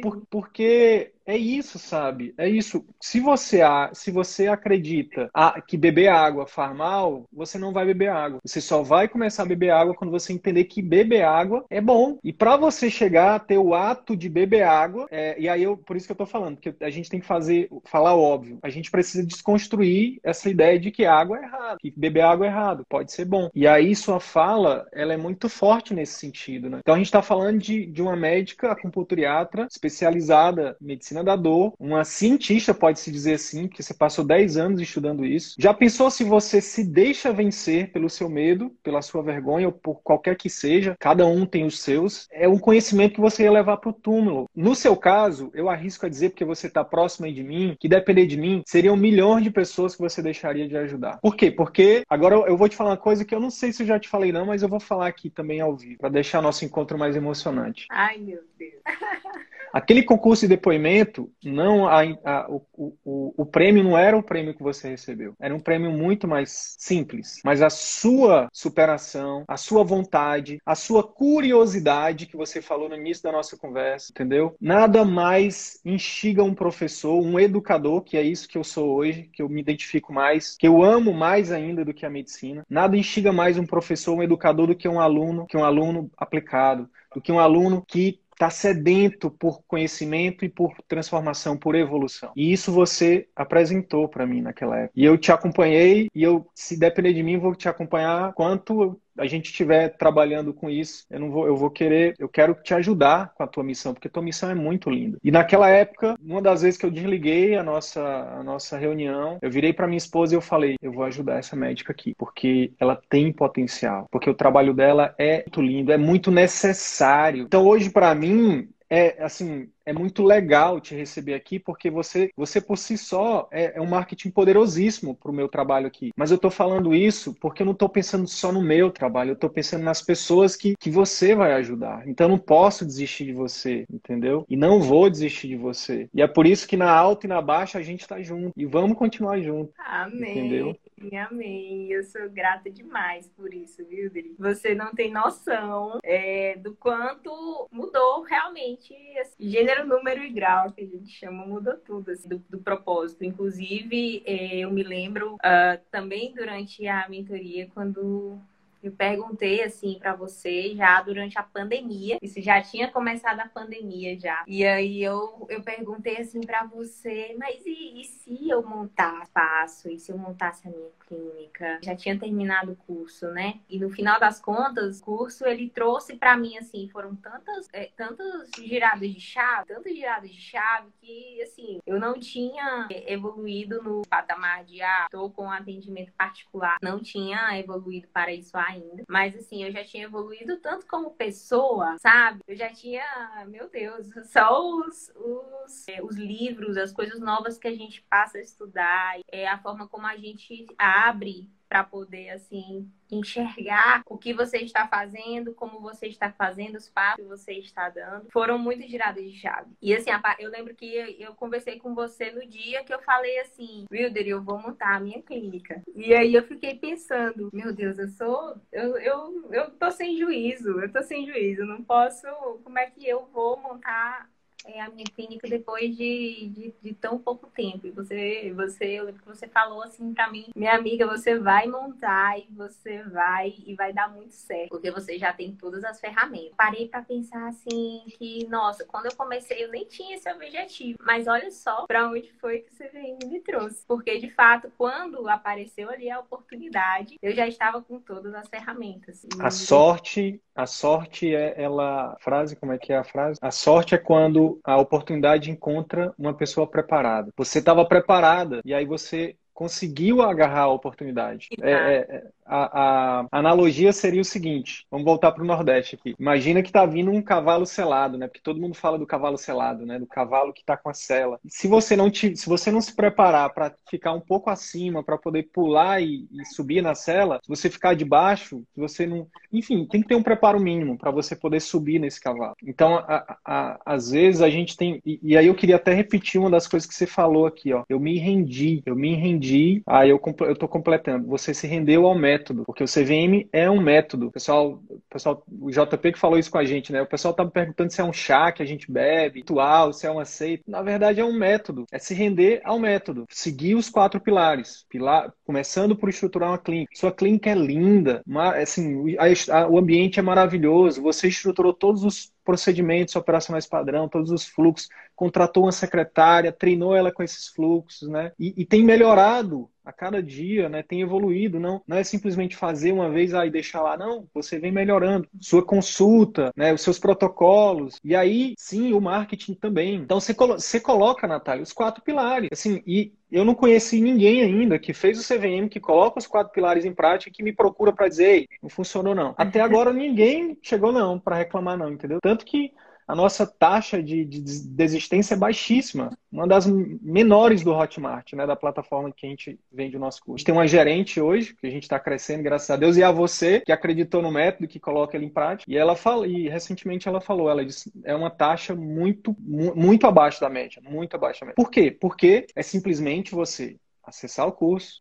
Speaker 1: por, porque é isso, sabe? É isso. Se você, se você acredita que beber água faz mal, você não vai beber água. Você só vai começar a beber água quando você entender que beber água é bom. E para você chegar a ter o ato de beber água, é, e aí eu, por isso que eu tô falando, que a gente tem que fazer, falar óbvio. A gente precisa desconstruir essa ideia de que água é errado, que beber água é errado, pode ser bom. E aí sua fala, ela é muito forte nesse sentido, né? Então a gente está falando de, de uma médica acupunturiatra especializada em medicina medicina da dor, uma cientista, pode-se dizer assim, que você passou 10 anos estudando isso. Já pensou se você se deixa vencer pelo seu medo, pela sua vergonha, ou por qualquer que seja? Cada um tem os seus. É um conhecimento que você ia levar para o túmulo. No seu caso, eu arrisco a dizer, porque você está próximo aí de mim, que depender de mim, seriam milhões de pessoas que você deixaria de ajudar. Por quê? Porque agora eu vou te falar uma coisa que eu não sei se eu já te falei, não, mas eu vou falar aqui também ao vivo, para deixar nosso encontro mais emocionante.
Speaker 2: Ai, meu Deus.
Speaker 1: Aquele concurso de depoimento, não a, a, o, o, o prêmio não era o prêmio que você recebeu. Era um prêmio muito mais simples. Mas a sua superação, a sua vontade, a sua curiosidade, que você falou no início da nossa conversa, entendeu? Nada mais instiga um professor, um educador, que é isso que eu sou hoje, que eu me identifico mais, que eu amo mais ainda do que a medicina. Nada instiga mais um professor, um educador do que um aluno, que um aluno aplicado, do que um aluno que está sedento por conhecimento e por transformação, por evolução. E isso você apresentou para mim naquela época. E eu te acompanhei e eu, se depender de mim, vou te acompanhar quanto a gente estiver trabalhando com isso, eu não vou, eu vou querer, eu quero te ajudar com a tua missão, porque tua missão é muito linda. E naquela época, uma das vezes que eu desliguei a nossa, a nossa reunião, eu virei para minha esposa e eu falei, eu vou ajudar essa médica aqui, porque ela tem potencial, porque o trabalho dela é muito lindo, é muito necessário. Então hoje para mim é assim, é muito legal te receber aqui, porque você, você por si só é, é um marketing poderosíssimo para o meu trabalho aqui. Mas eu estou falando isso porque eu não estou pensando só no meu trabalho, eu estou pensando nas pessoas que, que você vai ajudar. Então eu não posso desistir de você, entendeu? E não vou desistir de você. E é por isso que na alta e na baixa a gente está junto. E vamos continuar junto.
Speaker 2: Amém.
Speaker 1: Entendeu?
Speaker 2: Amém. Eu sou grata demais por isso, viu, Dri? Você não tem noção é, do quanto mudou realmente assim, gênero, número e grau, que a gente chama, mudou tudo, assim, do, do propósito. Inclusive, é, eu me lembro uh, também durante a mentoria, quando eu perguntei assim para você já durante a pandemia, isso já tinha começado a pandemia já. E aí eu, eu perguntei assim para você, mas e, e, se eu montar espaço? E se eu montasse a minha clínica? Já tinha terminado o curso, né? E no final das contas, o curso ele trouxe para mim assim, foram tantas é, tantas giradas de chave, tantas giradas de chave que assim, eu não tinha evoluído no patamar de ah, tô com atendimento particular, não tinha evoluído para isso ainda ainda. Mas assim, eu já tinha evoluído tanto como pessoa, sabe? Eu já tinha, meu Deus, só os, os, é, os livros, as coisas novas que a gente passa a estudar, é a forma como a gente abre para poder assim enxergar o que você está fazendo, como você está fazendo, os passos que você está dando, foram muito giradas de chave. E assim, eu lembro que eu conversei com você no dia que eu falei assim, Wilder, eu vou montar a minha clínica. E aí eu fiquei pensando, meu Deus, eu sou, eu, eu, eu tô sem juízo, eu tô sem juízo, não posso, como é que eu vou montar é, a minha clínica depois de, de, de, tão pouco tempo. E você, você, eu lembro que você falou assim para mim, minha amiga, você vai montar e você vai e vai dar muito certo, porque você já tem todas as ferramentas. Parei para pensar assim que, nossa, quando eu comecei eu nem tinha esse objetivo, mas olha só para onde foi que você me trouxe, porque de fato quando apareceu ali a oportunidade, eu já estava com todas as ferramentas.
Speaker 1: A sorte, a sorte é ela, frase como é que é a frase? A sorte é quando a oportunidade encontra uma pessoa preparada. Você estava preparada e aí você conseguiu agarrar a oportunidade. É, é, é, a, a, analogia seria o seguinte: vamos voltar para o Nordeste aqui. Imagina que está vindo um cavalo selado, né? Porque todo mundo fala do cavalo selado, né? Do cavalo que está com a sela. Se você não te, se você não se preparar para ficar um pouco acima, para poder pular e, e, subir na sela, se você ficar de baixo, você não, enfim, tem que ter um preparo mínimo para você poder subir nesse cavalo. Então, a, a, às vezes a gente tem e, e aí eu queria até repetir uma das coisas que você falou aqui, ó. Eu me rendi, eu me rendi, aí eu, eu tô completando. Você se rendeu ao método, porque o CVM é um método. O pessoal, o pessoal, o JP que falou isso com a gente, né? O pessoal tá me perguntando se é um chá que a gente bebe, ritual, se é um aceito. Na verdade, é um método. É se render ao método. Seguir os quatro pilares. Pilar, começando por estruturar uma clínica. Sua clínica é linda, assim, a, a, o ambiente é maravilhoso. Você estruturou todos os procedimentos operacionais padrão, todos os fluxos, contratou uma secretária, treinou ela com esses fluxos, né? E, e, tem melhorado a cada dia, né? Tem evoluído, não, não é simplesmente fazer uma vez aí deixar lá, não. Você vem melhorando sua consulta, né? Os seus protocolos e aí, sim, o marketing também. Então você, colo você coloca, Natália, os quatro pilares, assim, e eu não conheci ninguém ainda que fez o CVM, que coloca os quatro pilares em prática e que me procura para dizer, não funcionou não. Até agora ninguém chegou não para reclamar não, entendeu? Tanto que a nossa taxa de, de, desistência é baixíssima, uma das menores do Hotmart, né, da plataforma que a gente vende o nosso curso. A gente tem uma gerente hoje, que a gente está crescendo, graças a Deus, e a você, que acreditou no método, que coloca ele em prática, e ela fala, e recentemente ela falou, ela disse, é uma taxa muito, muito abaixo da média, muito abaixo da média. Por quê? Porque é simplesmente você acessar o curso,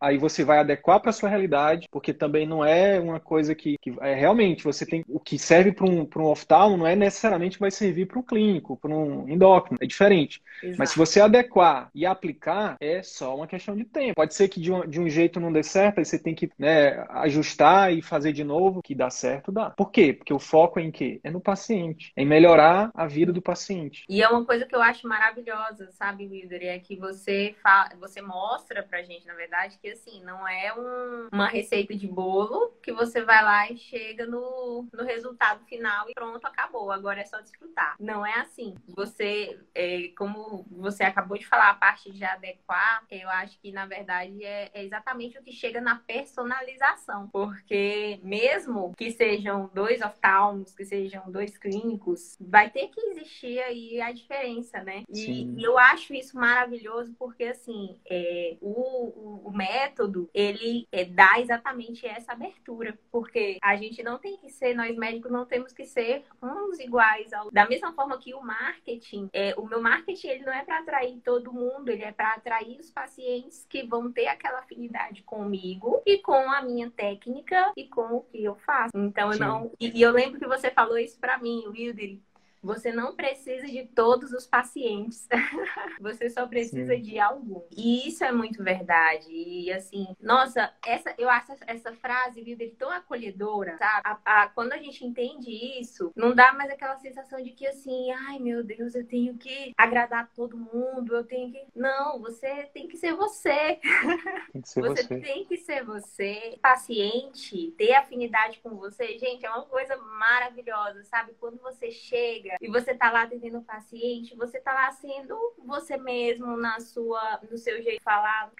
Speaker 1: aí você vai adequar para a sua realidade, porque também não é uma coisa que, que é, realmente você tem o que serve para um, um oftalmo não é necessariamente vai servir para um clínico, para um endócrino, é diferente. Exato. Mas se você adequar e aplicar, é só uma questão de tempo. Pode ser que de um, de um jeito não dê certo, aí você tem que né, ajustar e fazer de novo, que dá certo, dá. Por quê? Porque o foco é em quê? É no paciente, é em melhorar a vida do paciente.
Speaker 2: E é uma coisa que eu acho maravilhosa, sabe, Wilder, é que você, fala, você mostra mostra pra gente, na verdade, que assim, não é um, uma receita de bolo que você vai lá e chega no, no resultado final e pronto, acabou. Agora é só desfrutar. Não é assim. Você, é, como você acabou de falar, a parte de adequar, eu acho que na verdade é, é exatamente o que chega na personalização. Porque mesmo que sejam dois oftalmos, que sejam dois clínicos, vai ter que existir aí a diferença, né? E, e eu acho isso maravilhoso porque assim, é, o, o, método, ele é, dá exatamente essa abertura, porque a gente não tem que ser, nós médicos não temos que ser uns iguais. Ao... Da mesma forma que o marketing, é, o meu marketing ele não é para atrair todo mundo, ele é para atrair os pacientes que vão ter aquela afinidade comigo e com a minha técnica e com o que eu faço. Então, eu não. E, e eu lembro que você falou isso para mim, Wilder, você não precisa de todos os pacientes. você só precisa Sim. de algum. E isso é muito verdade. E assim, nossa, essa eu acho essa frase, dele tão acolhedora, sabe? A, a, quando a gente entende isso, não dá mais aquela sensação de que assim, ai meu Deus, eu tenho que agradar todo mundo, eu tenho que. Não, você tem que ser você.
Speaker 1: Tem que ser
Speaker 2: você,
Speaker 1: você
Speaker 2: tem que ser você. Paciente, ter afinidade com você, gente, é uma coisa maravilhosa, sabe? Quando você chega e você tá lá atendendo o paciente, você tá lá sendo você mesmo na sua, no seu jeito de falar,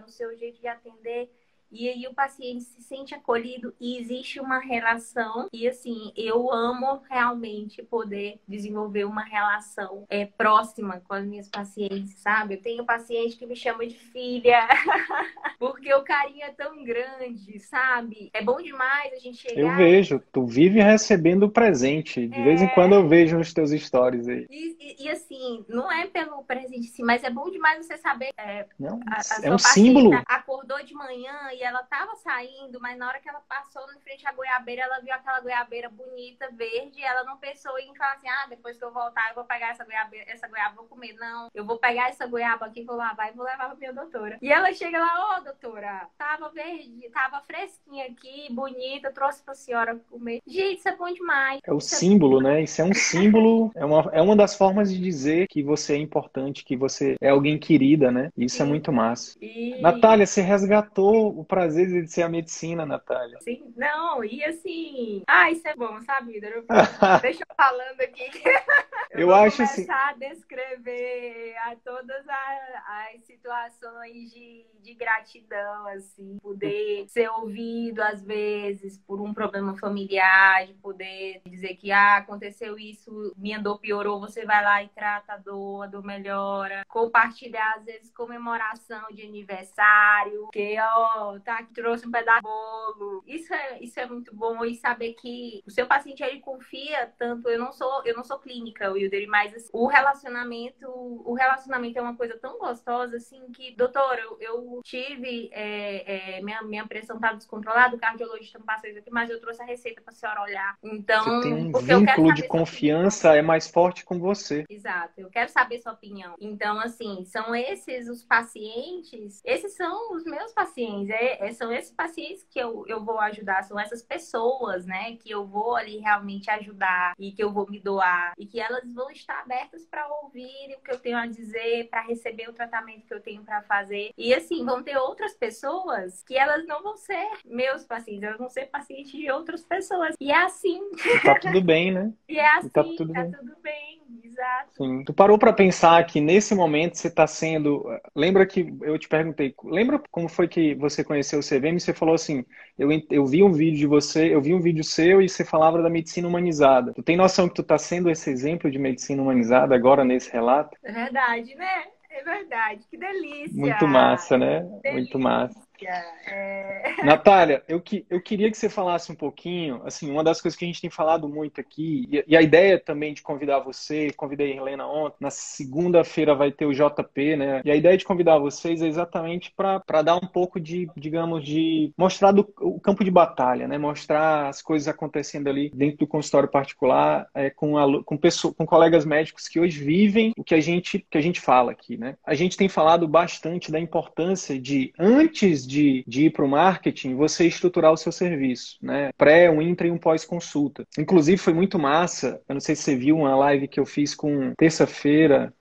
Speaker 2: no seu jeito de atender. E aí o paciente se sente acolhido e existe uma relação. E assim, eu amo realmente poder desenvolver uma relação é, próxima com as minhas pacientes, sabe? Eu tenho paciente que me chama de filha, porque o carinho é tão grande, sabe? É bom demais a gente chegar.
Speaker 1: Eu vejo, tu vive recebendo presente. De é... vez em quando eu vejo nos teus stories aí.
Speaker 2: E, e, e, assim, não é pelo presente sim, mas é bom demais você saber. É,
Speaker 1: não, a, a é um símbolo.
Speaker 2: Acordou de manhã e ela tava saindo, mas na hora que ela passou em frente à goiabeira, ela viu aquela goiabeira bonita, verde, ela não pensou em falar assim, ah, depois que eu voltar eu vou pegar essa goiabeira, essa goiaba vou comer. Não, eu vou pegar essa goiaba aqui, vou lavar e vou levar pra minha doutora. E ela chega lá, ô oh, doutora, tava verde, tava fresquinha aqui, bonita, trouxe pra senhora comer. Gente, isso é bom demais.
Speaker 1: É o isso é símbolo, é... né? Isso é um símbolo, é uma, é uma das formas de dizer que você é importante, que você é alguém querida, né? Isso é Sim. é muito massa. E... Natália, você resgatou o prazer de ser a medicina, Natália.
Speaker 2: Sim, não, e assim. Ah, isso é bom, sabe, eu... Deixa eu falando aqui. eu,
Speaker 1: eu acho assim.
Speaker 2: começar a descrever a todas as, as situações de, de gratidão, assim, poder ser ouvido às vezes por um problema familiar, de poder dizer que ah, aconteceu isso, minha dor piorou, você vai lá e trata a dor, a dor melhora. Compartilhar, às vezes, comemoração de aniversário, que, ó, tá trouxe um pedaço de bolo. Isso é, isso é muito bom e saber que o seu paciente ele confia tanto. Eu não sou, eu não sou clínica, Wilder, mas assim, o relacionamento, o relacionamento é uma coisa tão gostosa assim que, doutor, eu, eu tive é, é, minha, minha pressão estava descontrolada, o cardiologista me passou isso aqui, mas eu trouxe a receita para a senhora olhar. Então,
Speaker 1: você tem um vínculo de confiança é mais forte com você.
Speaker 2: Exato, eu quero saber sua opinião. Então, assim, são esses os pacientes, esses são os meus pacientes. É, é são esses pacientes que eu, eu vou ajudar, são essas pessoas, né, que eu vou ali realmente ajudar e que eu vou me doar e que elas vão estar abertas para ouvir o que eu tenho a dizer, para receber o tratamento que eu tenho para fazer. E assim, vão ter outras pessoas que elas não vão ser meus pacientes, elas vão ser pacientes de outras pessoas. E é assim.
Speaker 1: E tá tudo bem, né?
Speaker 2: E é assim, e tá, tudo, tá bem. tudo bem. Exato.
Speaker 1: Sim. Tu parou para pensar que nesse momento você está sendo. Lembra que eu te perguntei, lembra como foi que você conheceu o CVM? Você falou assim: eu, eu vi um vídeo de você, eu vi um vídeo seu e você falava da medicina humanizada. Tu tem noção que tu está sendo esse exemplo de medicina humanizada agora nesse relato?
Speaker 2: É verdade, né? É verdade. Que delícia.
Speaker 1: Muito massa, né? Delícia. Muito massa. É... Natália, eu, que, eu queria que você falasse um pouquinho, assim, uma das coisas que a gente tem falado muito aqui, e, e a ideia também de convidar você, convidei a Helena ontem, na segunda-feira vai ter o JP, né? E a ideia de convidar vocês é exatamente para dar um pouco de, digamos, de mostrar do, o campo de batalha, né? Mostrar as coisas acontecendo ali dentro do consultório particular, é, com, a, com, pessoas, com colegas médicos que hoje vivem o que a gente, que a gente fala aqui, né? A gente tem falado bastante da importância de, antes de, de ir para o marketing, você estruturar o seu serviço, né? Pré, um intra e um pós-consulta. Inclusive, foi muito massa. Eu não sei se você viu uma live que eu fiz com terça-feira,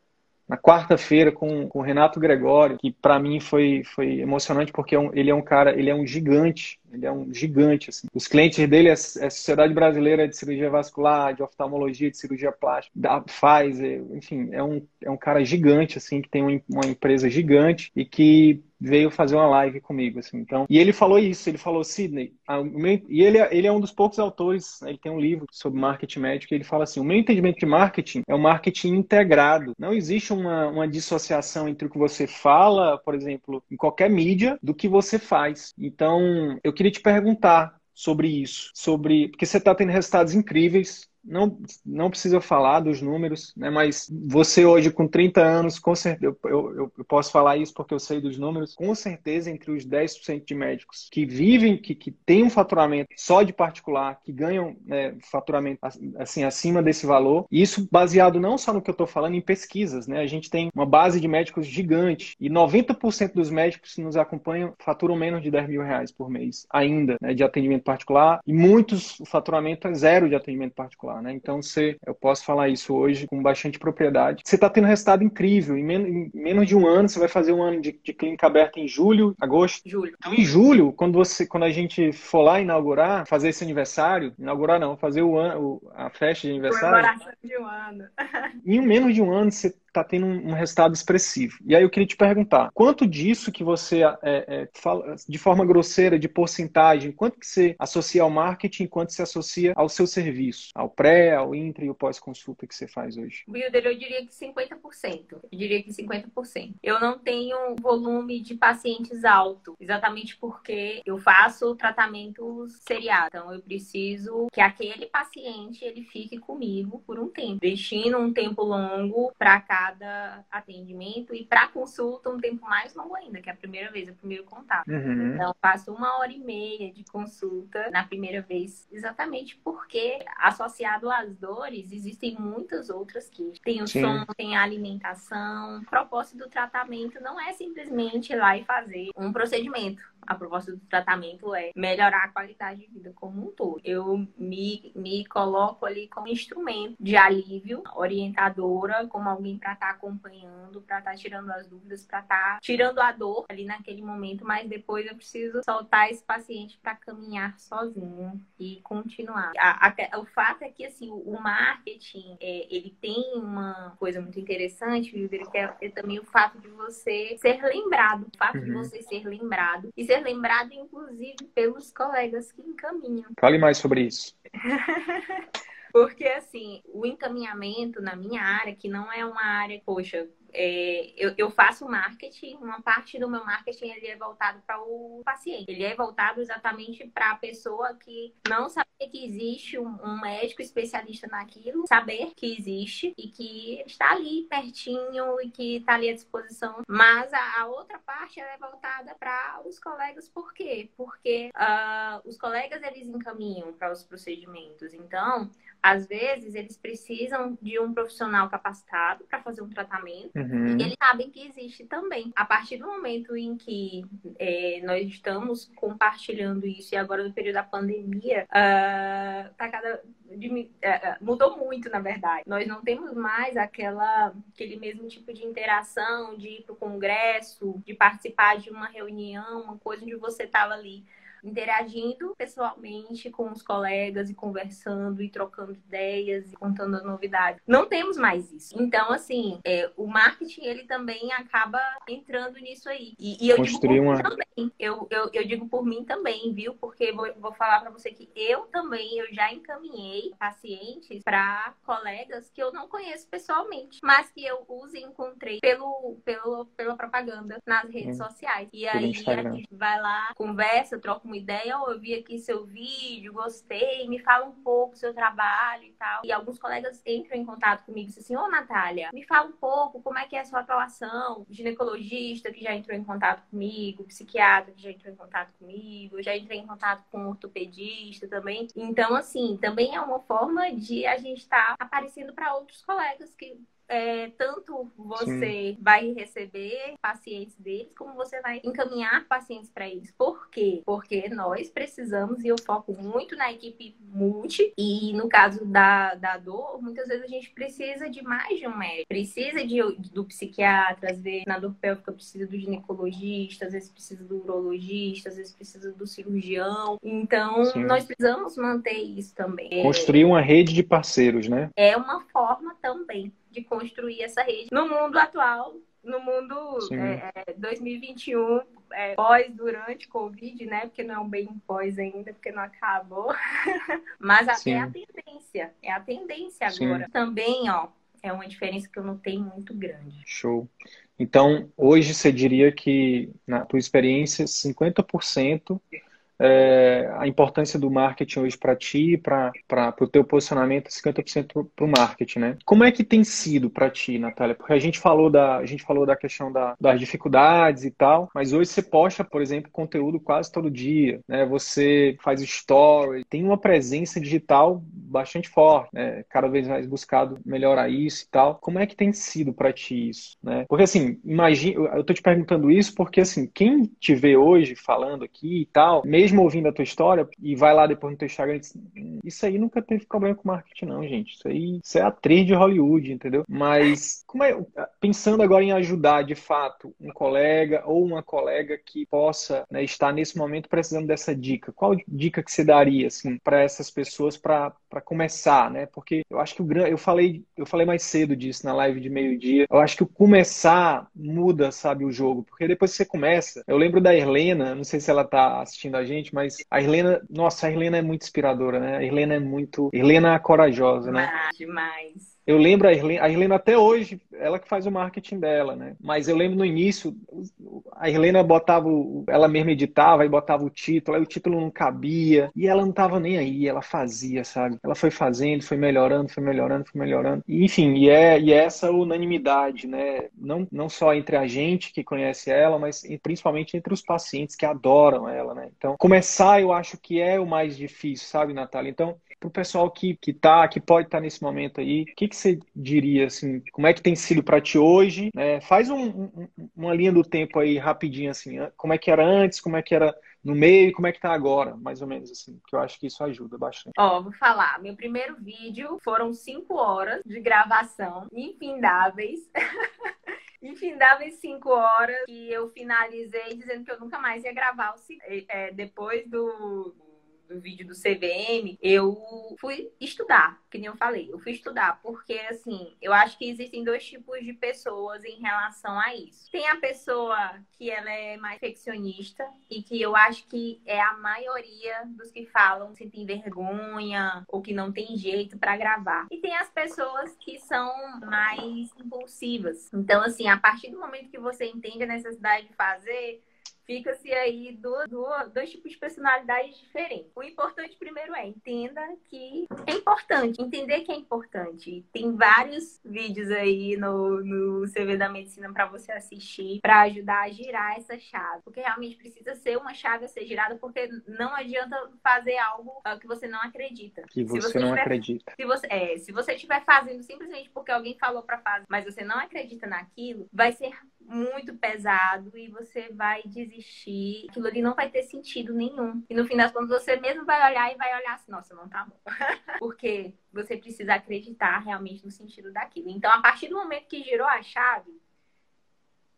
Speaker 1: na quarta-feira com, com o Renato Gregório, que para mim foi, foi emocionante porque é ele é um cara, ele é um gigante, ele é um gigante. Assim. Os clientes dele é, é Sociedade Brasileira de Cirurgia Vascular, de Oftalmologia, de Cirurgia Plástica, da Pfizer, enfim, é um, é um cara gigante, assim, que tem uma, uma empresa gigante e que veio fazer uma live comigo, assim. Então, e ele falou isso, ele falou, Sidney, e ele, é, ele é um dos poucos autores, ele tem um livro sobre marketing médico, e ele fala assim, o meu entendimento de marketing é o marketing integrado. Não existe uma, uma dissociação entre o que você fala, por exemplo, em qualquer mídia, do que você faz. Então, eu queria te perguntar sobre isso, sobre porque você está tendo resultados incríveis, não, não precisa falar dos números, né? mas você hoje com 30 anos, com certeza, eu, eu, eu, posso falar isso porque eu sei dos números, com certeza entre os 10% de médicos que vivem, que, que têm um faturamento só de particular, que ganham né, faturamento assim acima desse valor, isso baseado não só no que eu estou falando, em pesquisas. Né? A gente tem uma base de médicos gigante e 90% dos médicos que nos acompanham faturam menos de 10 mil reais por mês ainda né, de atendimento particular e muitos o faturamento é zero de atendimento particular falar, né? Então, você, eu posso falar isso hoje com bastante propriedade. Você está tendo um resultado incrível. Em, men em, menos de um ano, você vai fazer um ano de, de clínica aberta em julho, agosto.
Speaker 2: Julho.
Speaker 1: Então, em julho, quando, você, quando a gente for lá inaugurar, fazer esse aniversário, inaugurar não, fazer o ano, a festa de aniversário.
Speaker 2: Comemoração de um ano.
Speaker 1: em menos de um ano, você está tendo um resultado expressivo. E aí eu queria te perguntar, quanto disso que você é, é, fala de forma grosseira, de porcentagem, quanto que você associa ao marketing, quanto se associa ao seu serviço, ao pré, ao intra e ao pós-consulta que você faz hoje?
Speaker 2: Builder, eu diria que 50%. Eu diria que 50%. Eu não tenho volume de pacientes alto, exatamente porque eu faço tratamentos seriados. Então eu preciso que aquele paciente ele fique comigo por um tempo, investindo um tempo longo para cá cada atendimento e para consulta um tempo mais longo ainda, que é a primeira vez, é o primeiro contato.
Speaker 1: Uhum.
Speaker 2: Então, faço uma hora e meia de consulta na primeira vez, exatamente porque associado às dores existem muitas outras que tem o Sim. som, tem a alimentação. O propósito do tratamento não é simplesmente ir lá e fazer um procedimento a proposta do tratamento é melhorar a qualidade de vida como um todo. Eu me, me coloco ali como instrumento de alívio, orientadora, como alguém para estar tá acompanhando, para estar tá tirando as dúvidas, para estar tá tirando a dor ali naquele momento, mas depois eu preciso soltar esse paciente para caminhar sozinho e continuar. A, a, o fato é que assim, o, marketing, é, ele tem uma coisa muito interessante, que é, é, também o fato de você ser lembrado, o fato uhum. de você ser lembrado e ser lembrado, inclusive, pelos colegas que encaminham.
Speaker 1: Fale mais sobre isso.
Speaker 2: Porque, assim, o encaminhamento na minha área, que não é uma área, poxa, é, eu, eu, faço marketing, uma parte do meu marketing ele é voltado para o paciente. Ele é voltado exatamente para a pessoa que não sabe que existe um, um, médico especialista naquilo, saber que existe e que está ali pertinho e que está ali à disposição. Mas a, a outra parte é voltada para os colegas, por quê? Porque uh, os colegas eles encaminham para os procedimentos. Então, às vezes, eles precisam de um profissional capacitado para fazer um tratamento uhum. e eles sabem que existe também. A partir do momento em que é, nós estamos compartilhando isso e agora no período da pandemia, uh, tá cada de, uh, mudou muito, na verdade. Nós não temos mais aquela, aquele mesmo tipo de interação, de ir para o congresso, de participar de uma reunião, uma coisa onde você estava ali interagindo pessoalmente com os colegas e conversando e trocando ideias e contando novidades. Não temos mais isso. Então, assim, é, o marketing ele também acaba entrando nisso aí. E, e eu Construir digo por uma... mim também. Eu, eu, eu, digo por mim também, viu? Porque vou, vou falar para você que eu também eu já encaminhei pacientes para colegas que eu não conheço pessoalmente, mas que eu uso e encontrei pelo, pelo, pela propaganda nas redes hum. sociais. E aí a gente vai lá, conversa, troca uma uma ideia, oh, eu vi aqui seu vídeo, gostei, me fala um pouco do seu trabalho e tal. E alguns colegas entram em contato comigo e dizem assim, ô oh, Natália, me fala um pouco como é que é a sua atuação, ginecologista que já entrou em contato comigo, psiquiatra que já entrou em contato comigo, já entrei em contato com ortopedista também. Então, assim, também é uma forma de a gente estar tá aparecendo para outros colegas que é, tanto você Sim. vai receber pacientes deles, como você vai encaminhar pacientes para eles. Por quê? Porque nós precisamos, e eu foco muito na equipe multi, e no caso da, da dor, muitas vezes a gente precisa de mais de um médico. Precisa de, do psiquiatra, às vezes na dor pélvica precisa do ginecologista, às vezes precisa do urologista, às vezes precisa do cirurgião. Então, Sim. nós precisamos manter isso também.
Speaker 1: Construir uma rede de parceiros, né?
Speaker 2: É uma forma também de construir essa rede no mundo atual, no mundo é, 2021, é, é, pós, durante Covid, né? Porque não é um bem pós ainda, porque não acabou. Mas a, é a tendência, é a tendência agora. Sim. Também, ó, é uma diferença que eu notei muito grande.
Speaker 1: Show. Então, hoje você diria que, na tua experiência, 50% é, a importância do marketing hoje para ti, para o teu posicionamento, 50% para o marketing, né? Como é que tem sido para ti, Natália? Porque a gente falou da, a gente falou da questão da, das dificuldades e tal, mas hoje você posta, por exemplo, conteúdo quase todo dia, né? Você faz story, tem uma presença digital bastante forte, né? Cada vez mais buscado melhorar isso e tal. Como é que tem sido para ti isso, né? Porque assim, imagina, eu tô te perguntando isso porque assim, quem te vê hoje falando aqui e tal, mesmo mesmo ouvindo a tua história e vai lá depois no teu Instagram e diz, isso aí nunca teve problema com marketing não, gente. Isso aí, isso é atriz de Hollywood, entendeu? Mas como é, pensando agora em ajudar de fato um colega ou uma colega que possa né, estar nesse momento precisando dessa dica, qual dica que você daria assim para essas pessoas para começar, né? Porque eu acho que o eu falei eu falei mais cedo disso na live de meio dia. Eu acho que o começar muda, sabe, o jogo, porque depois que você começa, eu lembro da Helena, não sei se ela tá assistindo a gente gente, mas a Helena, nossa, a Helena é muito inspiradora, né? A Helena é muito. Helena é corajosa, né?
Speaker 2: Demais.
Speaker 1: Eu lembro a Irlene, a até hoje, ela que faz o marketing dela, né? Mas eu lembro no início, a Helena botava, ela mesma editava e botava o título, aí o título não cabia, e ela não tava nem aí, ela fazia, sabe? Ela foi fazendo, foi melhorando, foi melhorando, foi melhorando. E, enfim, e é, e é essa unanimidade, né? Não, não só entre a gente que conhece ela, mas principalmente entre os pacientes que adoram ela, né? Então, começar eu acho que é o mais difícil, sabe, Natália? Então, pro pessoal que, que tá, que pode estar tá nesse momento aí, o que, que você diria, assim, como é que tem sido para ti hoje? É, faz um, um, uma linha do tempo aí rapidinho, assim, como é que era antes, como é que era no meio e como é que tá agora, mais ou menos assim, que eu acho que isso ajuda bastante.
Speaker 2: Ó, vou falar, meu primeiro vídeo foram cinco horas de gravação, infindáveis. infindáveis cinco horas que eu finalizei dizendo que eu nunca mais ia gravar o, é, depois do do vídeo do CVM, eu fui estudar, que nem eu falei, eu fui estudar, porque assim, eu acho que existem dois tipos de pessoas em relação a isso. Tem a pessoa que ela é mais perfeccionista e que eu acho que é a maioria dos que falam que sentem vergonha ou que não tem jeito para gravar. E tem as pessoas que são mais impulsivas. Então, assim, a partir do momento que você entende a necessidade de fazer, fica-se aí duas, dois tipos de personalidades diferentes. O importante primeiro é entenda que é importante, entender que é importante. Tem vários vídeos aí no, no CV da Medicina para você assistir para ajudar a girar essa chave, porque realmente precisa ser uma chave a ser girada, porque não adianta fazer algo ah, que você não acredita.
Speaker 1: Que você, você não
Speaker 2: tiver,
Speaker 1: acredita.
Speaker 2: Se você, é, se você estiver fazendo simplesmente porque alguém falou para fazer, mas você não acredita naquilo, vai ser muito pesado e você vai desistir. Aquilo ali não vai ter sentido nenhum. E no fim das contas, você mesmo vai olhar e vai olhar assim: nossa, não tá bom. Porque você precisa acreditar realmente no sentido daquilo. Então, a partir do momento que girou a chave,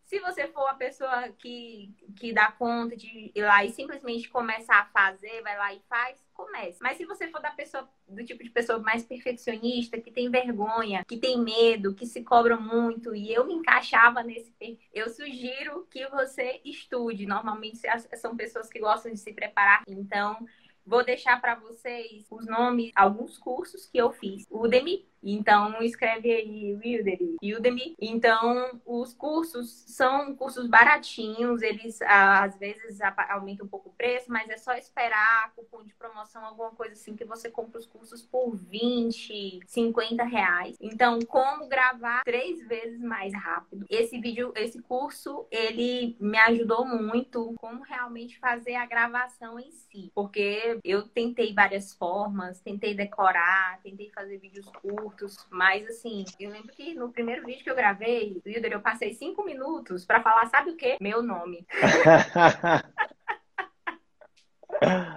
Speaker 2: se você for a pessoa que, que dá conta de ir lá e simplesmente começar a fazer, vai lá e faz, comece. Mas se você for da pessoa, do tipo de pessoa mais perfeccionista, que tem vergonha, que tem medo, que se cobra muito, e eu me encaixava nesse eu sugiro que você estude. Normalmente são pessoas que gostam de se preparar. Então, vou deixar para vocês os nomes, alguns cursos que eu fiz. O Udemy então, escreve aí Udemy. Udemy. Então, os cursos são cursos baratinhos, eles às vezes aumentam um pouco o preço, mas é só esperar cupom de promoção, alguma coisa assim, que você compra os cursos por 20, 50 reais. Então, como gravar três vezes mais rápido. Esse vídeo, esse curso, ele me ajudou muito como realmente fazer a gravação em si. Porque eu tentei várias formas, tentei decorar, tentei fazer vídeos curtos curtos, mas assim, eu lembro que no primeiro vídeo que eu gravei, Wilder, eu passei cinco minutos para falar, sabe o quê? Meu nome.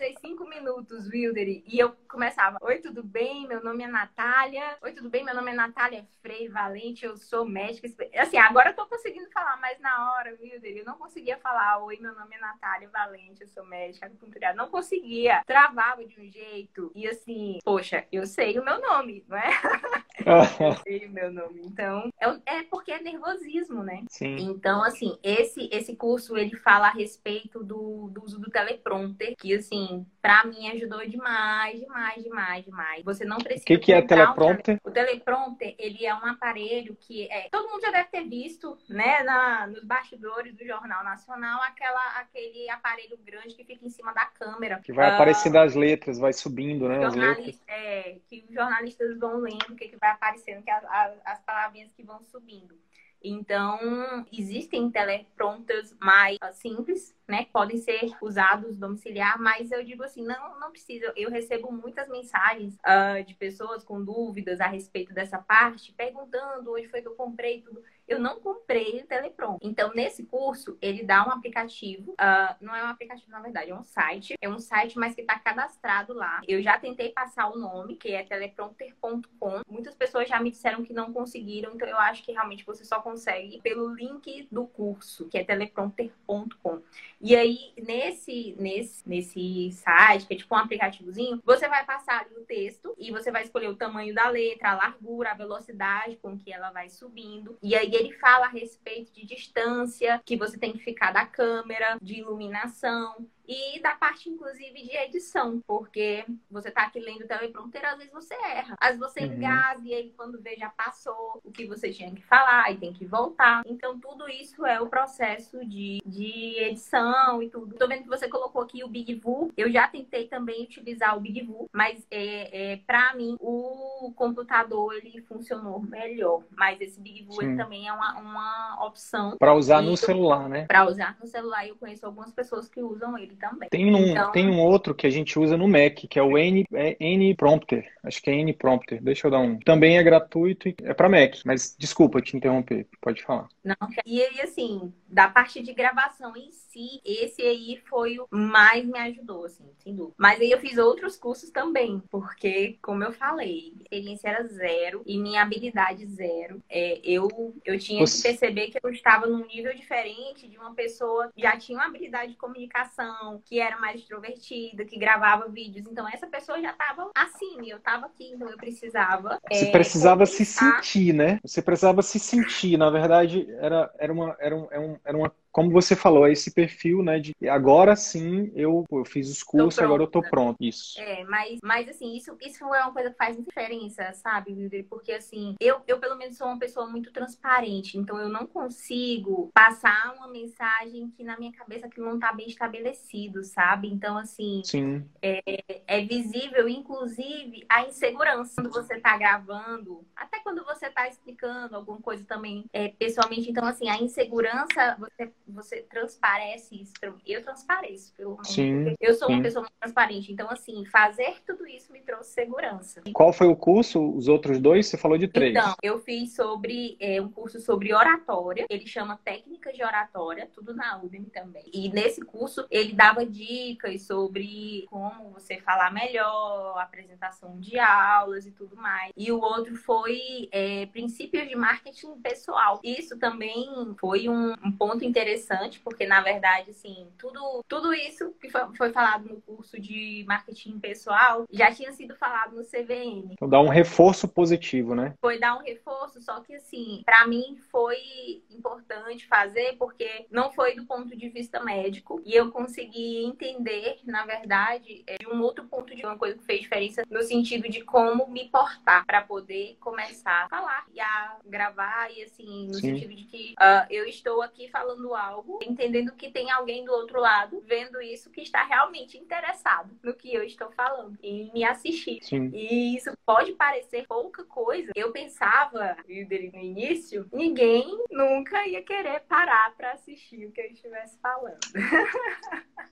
Speaker 2: Passei cinco minutos, Wildery, e eu começava: Oi, tudo bem? Meu nome é Natália. Oi, tudo bem? Meu nome é Natália Frei Valente, eu sou médica. Assim, agora eu tô conseguindo falar, mas na hora, Wildery, eu não conseguia falar: Oi, meu nome é Natália Valente, eu sou médica. Não conseguia, travava de um jeito. E assim, poxa, eu sei o meu nome, não é? sei o meu nome. Então, é, é porque é nervosismo, né?
Speaker 1: Sim.
Speaker 2: Então, assim, esse, esse curso, ele fala a respeito do, do uso do teleprompter, que, assim, pra mim ajudou demais, demais, demais, demais. Você não precisa... O
Speaker 1: que, que é teleprompter?
Speaker 2: Um... O teleprompter, ele é um aparelho que é... Todo mundo já deve ter visto, né, na, nos bastidores do Jornal Nacional, aquela, aquele aparelho grande que fica em cima da câmera.
Speaker 1: Que vai uh, aparecendo as letras, vai subindo, né, as letras.
Speaker 2: É, que os jornalistas vão lendo o que, que vai aparecendo, que as, as, as palavrinhas que vão subindo. Então, existem teleprompters mais simples, né? Podem ser usados domiciliar, mas eu digo assim, não, não precisa. Eu recebo muitas mensagens uh, de pessoas com dúvidas a respeito dessa parte, perguntando onde foi que eu comprei tudo eu não comprei o. Então, nesse curso, ele dá um aplicativo. Uh, não é um aplicativo, na verdade, é um site. É um site, mas que está cadastrado lá. Eu já tentei passar o nome, que é teleprompter.com. Muitas pessoas já me disseram que não conseguiram, então eu acho que realmente você só consegue pelo link do curso, que é teleprompter.com. E aí, nesse, nesse, nesse site, que é tipo um aplicativozinho, você vai passar ali o texto e você vai escolher o tamanho da letra, a largura, a velocidade com que ela vai subindo. E aí ele fala a respeito de distância que você tem que ficar da câmera, de iluminação e da parte, inclusive, de edição, porque você tá aqui lendo o teleprompter, às vezes você erra. Às vezes você uhum. engasa e aí quando vê já passou o que você tinha que falar e tem que voltar. Então, tudo isso é o processo de, de edição e tudo. Tô vendo que você colocou aqui o Big Vu. Eu já tentei também utilizar o Big Vu, mas é, é, para mim o computador ele funcionou melhor. Mas esse Big Vu ele também é uma, uma opção.
Speaker 1: Para usar no celular, né?
Speaker 2: Para usar no celular, eu conheço algumas pessoas que usam ele também.
Speaker 1: Tem um, então... tem um outro que a gente usa no Mac, que é o N, é N Prompter. Acho que é N Prompter. Deixa eu dar um. Também é gratuito e é para Mac. Mas desculpa te interromper. Pode falar.
Speaker 2: Não, e aí, assim, da parte de gravação em si, esse aí foi o mais me ajudou, assim, sem dúvida. Mas aí eu fiz outros cursos também, porque, como eu falei, a experiência era zero e minha habilidade zero. É, eu, eu tinha Você... que perceber que eu estava num nível diferente de uma pessoa que já tinha uma habilidade de comunicação, que era mais extrovertida, que gravava vídeos. Então, essa pessoa já estava assim, eu estava aqui, então eu precisava.
Speaker 1: Você é, precisava se sentir, né? Você precisava se sentir. Na verdade, era, era, uma, era, um, era, um, era uma como você falou, esse perfil, né, de agora sim eu, eu fiz os cursos, agora eu tô pronto. Isso.
Speaker 2: É, mas, mas assim, isso, isso é uma coisa que faz diferença, sabe, Wilder? Porque assim, eu, eu pelo menos sou uma pessoa muito transparente, então eu não consigo passar uma mensagem que na minha cabeça que não tá bem estabelecido, sabe? Então, assim,
Speaker 1: sim.
Speaker 2: É, é visível, inclusive, a insegurança quando você tá gravando, até quando você tá explicando alguma coisa também é, pessoalmente. Então, assim, a insegurança, você você transparece isso. Eu transpareço, pelo menos.
Speaker 1: Sim,
Speaker 2: eu sou
Speaker 1: sim.
Speaker 2: uma pessoa muito transparente. Então, assim, fazer tudo isso me trouxe segurança.
Speaker 1: Qual foi o curso? Os outros dois? Você falou de três.
Speaker 2: Então, eu fiz sobre é, um curso sobre oratória. Ele chama Técnicas de Oratória, tudo na Udemy também. E nesse curso, ele dava dicas sobre como você falar melhor, apresentação de aulas e tudo mais. E o outro foi é, Princípios de Marketing Pessoal. Isso também foi um, um ponto interessante interessante, porque na verdade, assim, tudo, tudo isso que foi, foi, falado no curso de marketing pessoal já tinha sido falado no CVM.
Speaker 1: Então dá um reforço positivo, né?
Speaker 2: Foi dar um reforço, só que assim, para mim foi importante fazer porque não foi do ponto de vista médico e eu consegui entender, na verdade, é, de um outro ponto de uma coisa que fez diferença no sentido de como me portar para poder começar a falar e a gravar e assim, no Sim. sentido de que uh, eu estou aqui falando algo, entendendo que tem alguém do outro lado vendo isso que está realmente interessado no que eu estou falando e me assistir.
Speaker 1: Sim.
Speaker 2: E isso pode parecer pouca coisa. Eu pensava, no início, ninguém nunca ia querer parar para assistir o que eu estivesse falando.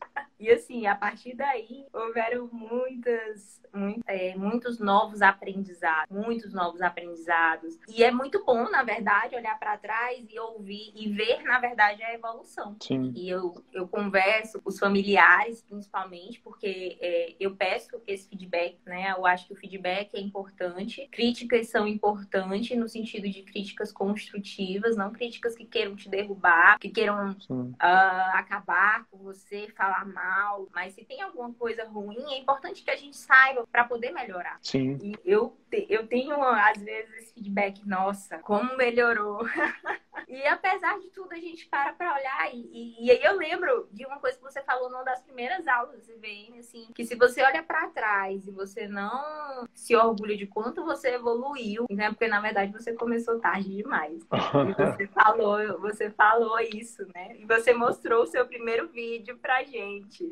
Speaker 2: E assim, a partir daí, houveram muitas, muito, é, muitos novos aprendizados, muitos novos aprendizados. E é muito bom, na verdade, olhar para trás e ouvir e ver, na verdade, a evolução.
Speaker 1: Sim.
Speaker 2: E eu, eu converso com os familiares, principalmente, porque é, eu peço esse feedback, né? Eu acho que o feedback é importante. Críticas são importantes no sentido de críticas construtivas, não críticas que queiram te derrubar, que queiram uh, acabar com você, falar mal mal, mas se tem alguma coisa ruim, é importante que a gente saiba para poder melhorar.
Speaker 1: Sim.
Speaker 2: E eu, eu tenho, às vezes, esse feedback, nossa, como melhorou. E apesar de tudo, a gente para para olhar. E, e, e, aí eu lembro de uma coisa que você falou numa das primeiras aulas do CVM, assim, que se você olha para trás e você não se orgulha de quanto você evoluiu, né? Porque na verdade você começou tarde demais. E você falou, você falou isso, né? E você mostrou o seu primeiro vídeo pra gente.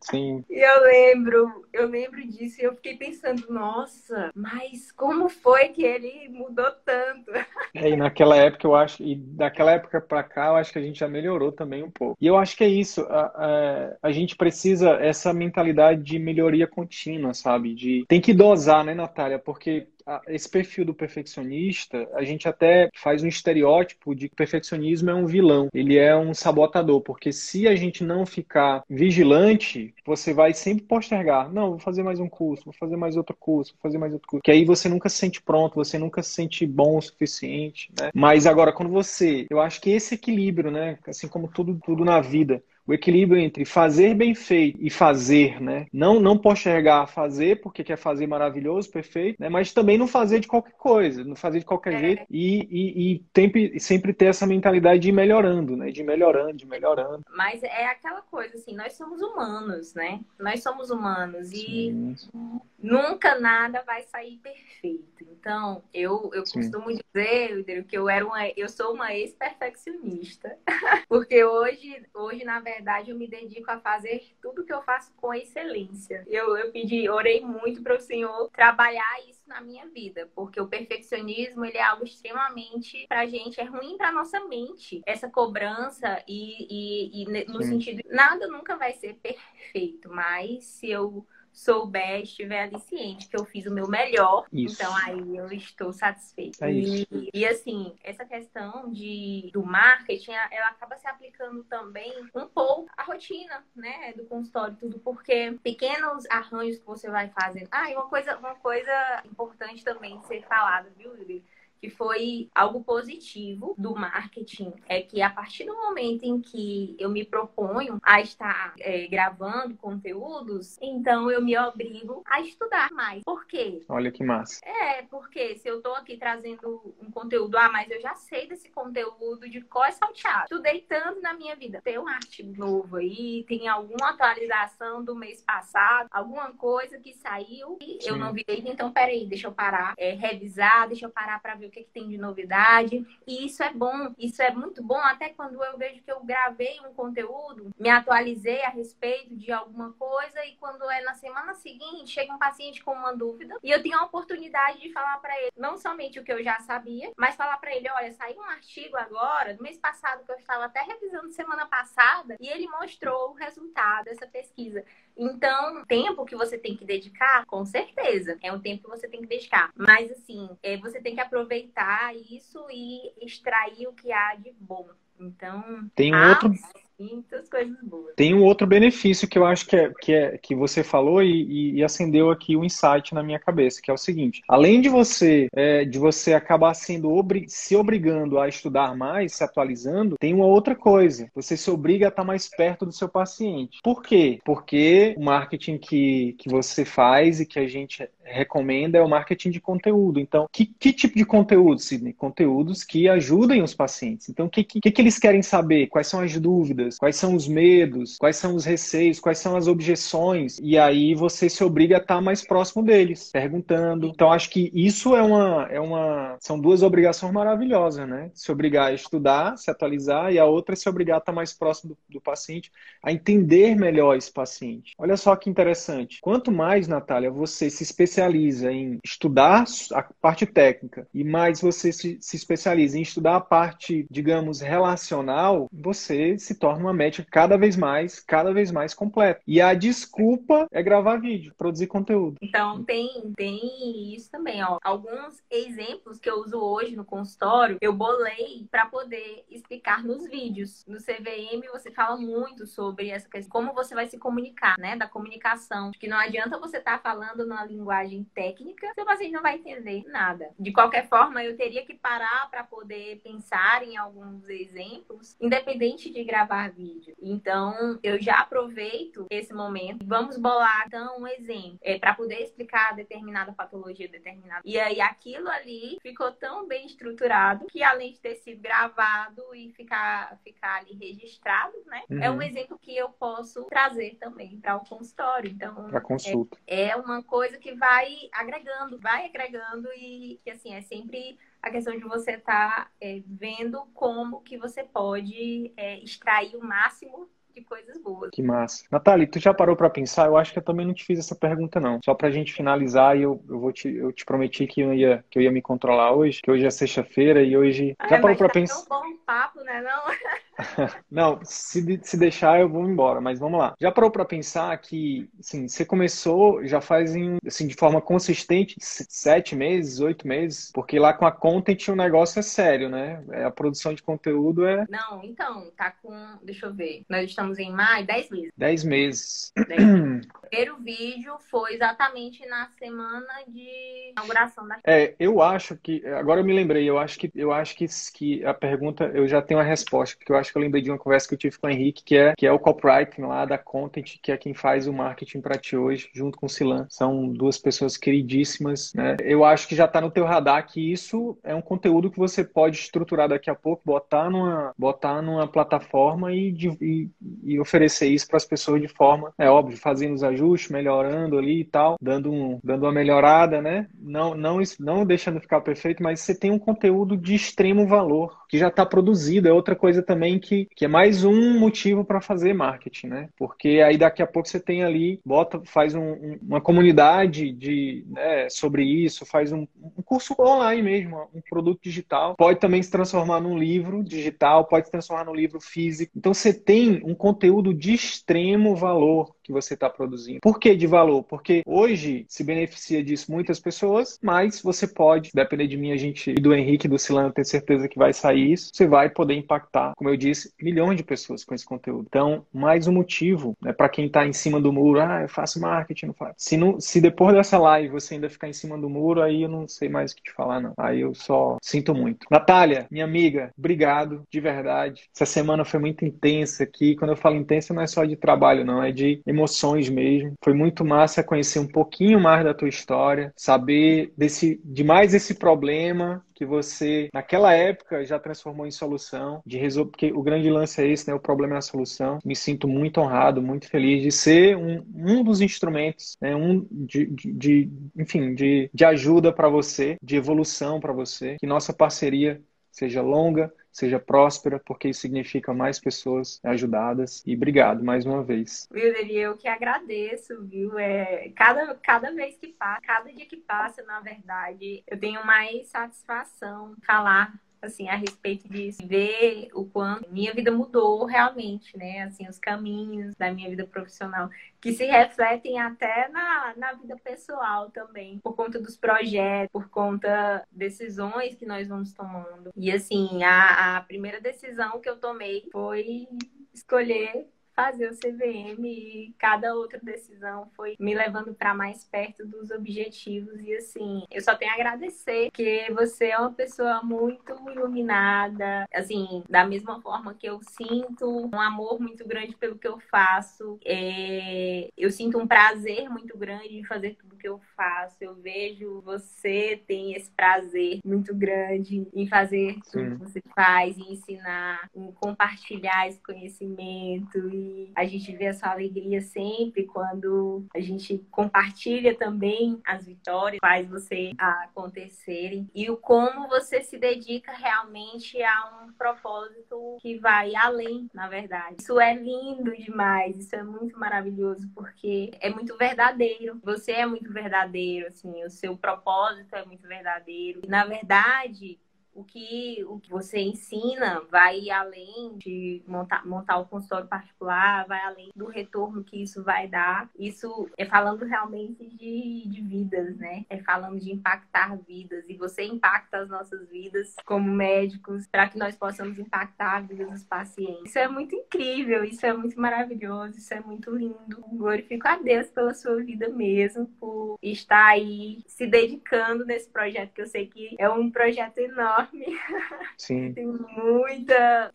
Speaker 1: Sim.
Speaker 2: E eu lembro, eu lembro disso e eu fiquei pensando, nossa, mas como foi que ele mudou tanto?
Speaker 1: É, e naquela época eu acho, e daquela época para cá eu acho que a gente já melhorou também um pouco. E eu acho que é isso, a, a, a gente precisa essa mentalidade de melhoria contínua, sabe? De tem que dosar, né, Natália? Porque esse perfil do perfeccionista, a gente até faz um estereótipo de que perfeccionismo é um vilão, ele é um sabotador, porque se a gente não ficar vigilante, você vai sempre postergar. Não, vou fazer mais um curso, vou fazer mais outro curso, vou fazer mais outro curso. Que aí você nunca se sente pronto, você nunca se sente bom o suficiente, né? Mas agora, quando você, eu acho que esse equilíbrio, né? Assim como tudo, tudo na vida, o equilíbrio entre fazer bem feito e fazer, né? Não, não postergar fazer, porque quer fazer maravilhoso, perfeito, né? Mas também não fazer de qualquer coisa, não fazer de qualquer é. jeito e, e, e sempre, sempre ter essa mentalidade de ir melhorando, né? De ir melhorando, de melhorando.
Speaker 2: Mas é aquela coisa, assim, nós somos humanos, né? Nós somos humanos e Sim. nunca nada vai sair perfeito. Então, eu, eu costumo dizer, que eu era uma, eu sou uma ex-perfeccionista, porque hoje, hoje, na verdade, verdade, eu me dedico a fazer tudo que eu faço com excelência. Eu, eu pedi, orei muito para o Senhor trabalhar isso na minha vida, porque o perfeccionismo ele é algo extremamente pra gente, é ruim pra nossa mente. Essa cobrança e, e, e no Sim. sentido, nada nunca vai ser perfeito, mas se eu souber, estiver ali ciente que eu fiz o meu melhor, isso. então aí eu estou satisfeita. É e, e, assim, essa questão de, do marketing, ela acaba se aplicando também um pouco à rotina, né, do consultório, tudo, porque pequenos arranjos que você vai fazendo. Ah, e uma coisa, uma coisa importante também de ser falada, viu, Yuri? Que foi algo positivo do marketing, é que a partir do momento em que eu me proponho a estar é, gravando conteúdos, então eu me obrigo a estudar mais. Por quê?
Speaker 1: Olha que massa.
Speaker 2: É, porque se eu tô aqui trazendo um conteúdo, ah, mas eu já sei desse conteúdo de qual é salteado. Estudei tanto na minha vida. Tem um artigo novo aí, tem alguma atualização do mês passado, alguma coisa que saiu e Sim. eu não vi. Então, peraí, deixa eu parar, é, revisar, deixa eu parar para ver o que, que tem de novidade. E isso é bom, isso é muito bom. Até quando eu vejo que eu gravei um conteúdo, me atualizei a respeito de alguma coisa, e quando é na semana seguinte, chega um paciente com uma dúvida, e eu tenho a oportunidade de falar para ele não somente o que eu já sabia, mas falar para ele: olha, saiu um artigo agora, no mês passado, que eu estava até revisando semana passada, e ele mostrou o resultado dessa pesquisa. Então, tempo que você tem que dedicar, com certeza, é um tempo que você tem que dedicar. Mas, assim, é, você tem que aproveitar isso e extrair o que há de bom. Então,
Speaker 1: tem um outro
Speaker 2: muitas coisas boas.
Speaker 1: Tem um outro benefício que eu acho que é que, é, que você falou e, e, acendeu aqui o um insight na minha cabeça, que é o seguinte: além de você é, de você acabar sendo obri se obrigando a estudar mais, se atualizando, tem uma outra coisa. Você se obriga a estar mais perto do seu paciente. Por quê? Porque o marketing que, que você faz e que a gente recomenda é o marketing de conteúdo. Então, que, que tipo de conteúdo, Sidney? Conteúdos que ajudem os pacientes. Então, o que, que, que eles querem saber? Quais são as dúvidas? Quais são os medos? Quais são os receios? Quais são as objeções? E aí você se obriga a estar mais próximo deles, perguntando. Então, acho que isso é uma, é uma. São duas obrigações maravilhosas, né? Se obrigar a estudar, se atualizar, e a outra é se obrigar a estar mais próximo do, do paciente, a entender melhor esse paciente. Olha só que interessante. Quanto mais, Natália, você se especializa especializa em estudar a parte técnica e mais você se, se especializa em estudar a parte, digamos, relacional, você se torna uma médica cada vez mais, cada vez mais completa. E a desculpa é gravar vídeo, produzir conteúdo.
Speaker 2: Então tem, tem isso também, ó. Alguns exemplos que eu uso hoje no consultório, eu bolei para poder explicar nos vídeos. No CVM você fala muito sobre essa questão, como você vai se comunicar, né? Da comunicação. Que não adianta você estar tá falando na linguagem abordagem técnica, seu paciente não vai entender nada. De qualquer forma, eu teria que parar para poder pensar em alguns exemplos, independente de gravar vídeo. Então, eu já aproveito esse momento. Vamos bolar então um exemplo é, para poder explicar determinada patologia, determinada. E aí aquilo ali ficou tão bem estruturado que além de ter sido gravado e ficar, ficar ali registrado, né? Uhum. É um exemplo que eu posso trazer também para o consultório. Então,
Speaker 1: para consulta.
Speaker 2: É, é uma coisa que vai agregando, vai agregando e que assim é sempre a questão de você estar tá, é, vendo como que você pode é, extrair o máximo de coisas boas.
Speaker 1: Que massa. Natália, tu já parou para pensar? Eu acho que eu também não te fiz essa pergunta, não. Só pra gente finalizar, eu, eu vou te, eu te prometi que eu, ia, que eu ia me controlar hoje, que hoje é sexta-feira e hoje.
Speaker 2: Ah,
Speaker 1: já parou
Speaker 2: para
Speaker 1: tá pensar?
Speaker 2: Tão bom papo, né? Não?
Speaker 1: não, se, se deixar eu vou embora, mas vamos lá. Já parou para pensar que, assim, você começou já faz assim, de forma consistente sete meses, oito meses, porque lá com a content o negócio é sério, né? É, a produção de conteúdo é.
Speaker 2: Não, então, tá com. Deixa eu ver. Nós estamos em maio, dez meses.
Speaker 1: Dez meses.
Speaker 2: Dez meses. primeiro vídeo foi exatamente na semana de inauguração da.
Speaker 1: É, eu acho que. Agora eu me lembrei, eu acho que eu acho que, que a pergunta eu já tenho a resposta, porque eu acho que eu lembrei de uma conversa que eu tive com o Henrique, que é, que é o copywriting lá da Content, que é quem faz o marketing para ti hoje, junto com o Silan. São duas pessoas queridíssimas, né? Eu acho que já está no teu radar que isso é um conteúdo que você pode estruturar daqui a pouco, botar numa, botar numa plataforma e, e, e oferecer isso para as pessoas de forma, é óbvio, fazendo os ajustes, melhorando ali e tal, dando, um, dando uma melhorada, né? Não, não, não deixando ficar perfeito, mas você tem um conteúdo de extremo valor que já está produzido. É outra coisa também que, que é mais um motivo para fazer marketing, né? Porque aí daqui a pouco você tem ali, bota, faz um, uma comunidade de, né, sobre isso, faz um, um, curso online mesmo, um produto digital. Pode também se transformar num livro digital, pode se transformar num livro físico. Então você tem um conteúdo de extremo valor que você está produzindo. Por que de valor? Porque hoje se beneficia disso muitas pessoas, mas você pode, depender de mim, a gente e do Henrique do Silano, ter certeza que vai sair isso, você vai poder impactar, como eu disse, milhões de pessoas com esse conteúdo. Então, mais um motivo né, para quem está em cima do muro, ah, eu faço marketing, não faço. Se, não, se depois dessa live você ainda ficar em cima do muro, aí eu não sei mais o que te falar, não. Aí eu só sinto muito. Natália, minha amiga, obrigado, de verdade. Essa semana foi muito intensa aqui. Quando eu falo intensa, não é só de trabalho, não, é de emoções mesmo. Foi muito massa conhecer um pouquinho mais da tua história, saber desse, de mais esse problema que você, naquela época, já transformou em solução, de resolver, porque o grande lance é esse, né? O problema é a solução. Me sinto muito honrado, muito feliz de ser um, um dos instrumentos, né? Um de, de, de enfim, de, de ajuda para você, de evolução para você. Que nossa parceria seja longa, seja próspera, porque isso significa mais pessoas ajudadas. E obrigado mais uma vez.
Speaker 2: Wilder, eu que agradeço, viu? É, cada, cada vez que passa, cada dia que passa, na verdade, eu tenho mais satisfação falar assim, a respeito disso, ver o quanto minha vida mudou realmente, né? Assim, os caminhos da minha vida profissional, que se refletem até na, na vida pessoal também, por conta dos projetos, por conta decisões que nós vamos tomando. E assim, a, a primeira decisão que eu tomei foi escolher fazer o CVM e cada outra decisão foi me levando para mais perto dos objetivos. E assim, eu só tenho a agradecer que você é uma pessoa muito iluminada, assim, da mesma forma que eu sinto um amor muito grande pelo que eu faço, é... eu sinto um prazer muito grande em fazer tudo que eu faço, eu vejo você tem esse prazer muito grande em fazer tudo Sim. que você faz, em ensinar, em compartilhar esse conhecimento e a gente vê a sua alegria sempre quando a gente compartilha também as vitórias, faz você acontecerem e o como você se dedica realmente a um propósito que vai além, na verdade. Isso é lindo demais, isso é muito maravilhoso porque é muito verdadeiro. Você é muito verdadeiro, assim, o seu propósito é muito verdadeiro. E, na verdade, o que, o que você ensina vai além de montar, montar o consultório particular, vai além do retorno que isso vai dar. Isso é falando realmente de, de vidas, né? É falando de impactar vidas. E você impacta as nossas vidas como médicos para que nós possamos impactar a vida dos pacientes. Isso é muito incrível, isso é muito maravilhoso, isso é muito lindo. Glorifico a Deus pela sua vida mesmo, por estar aí se dedicando nesse projeto, que eu sei que é um projeto enorme.
Speaker 1: Sim.
Speaker 2: Tem muitas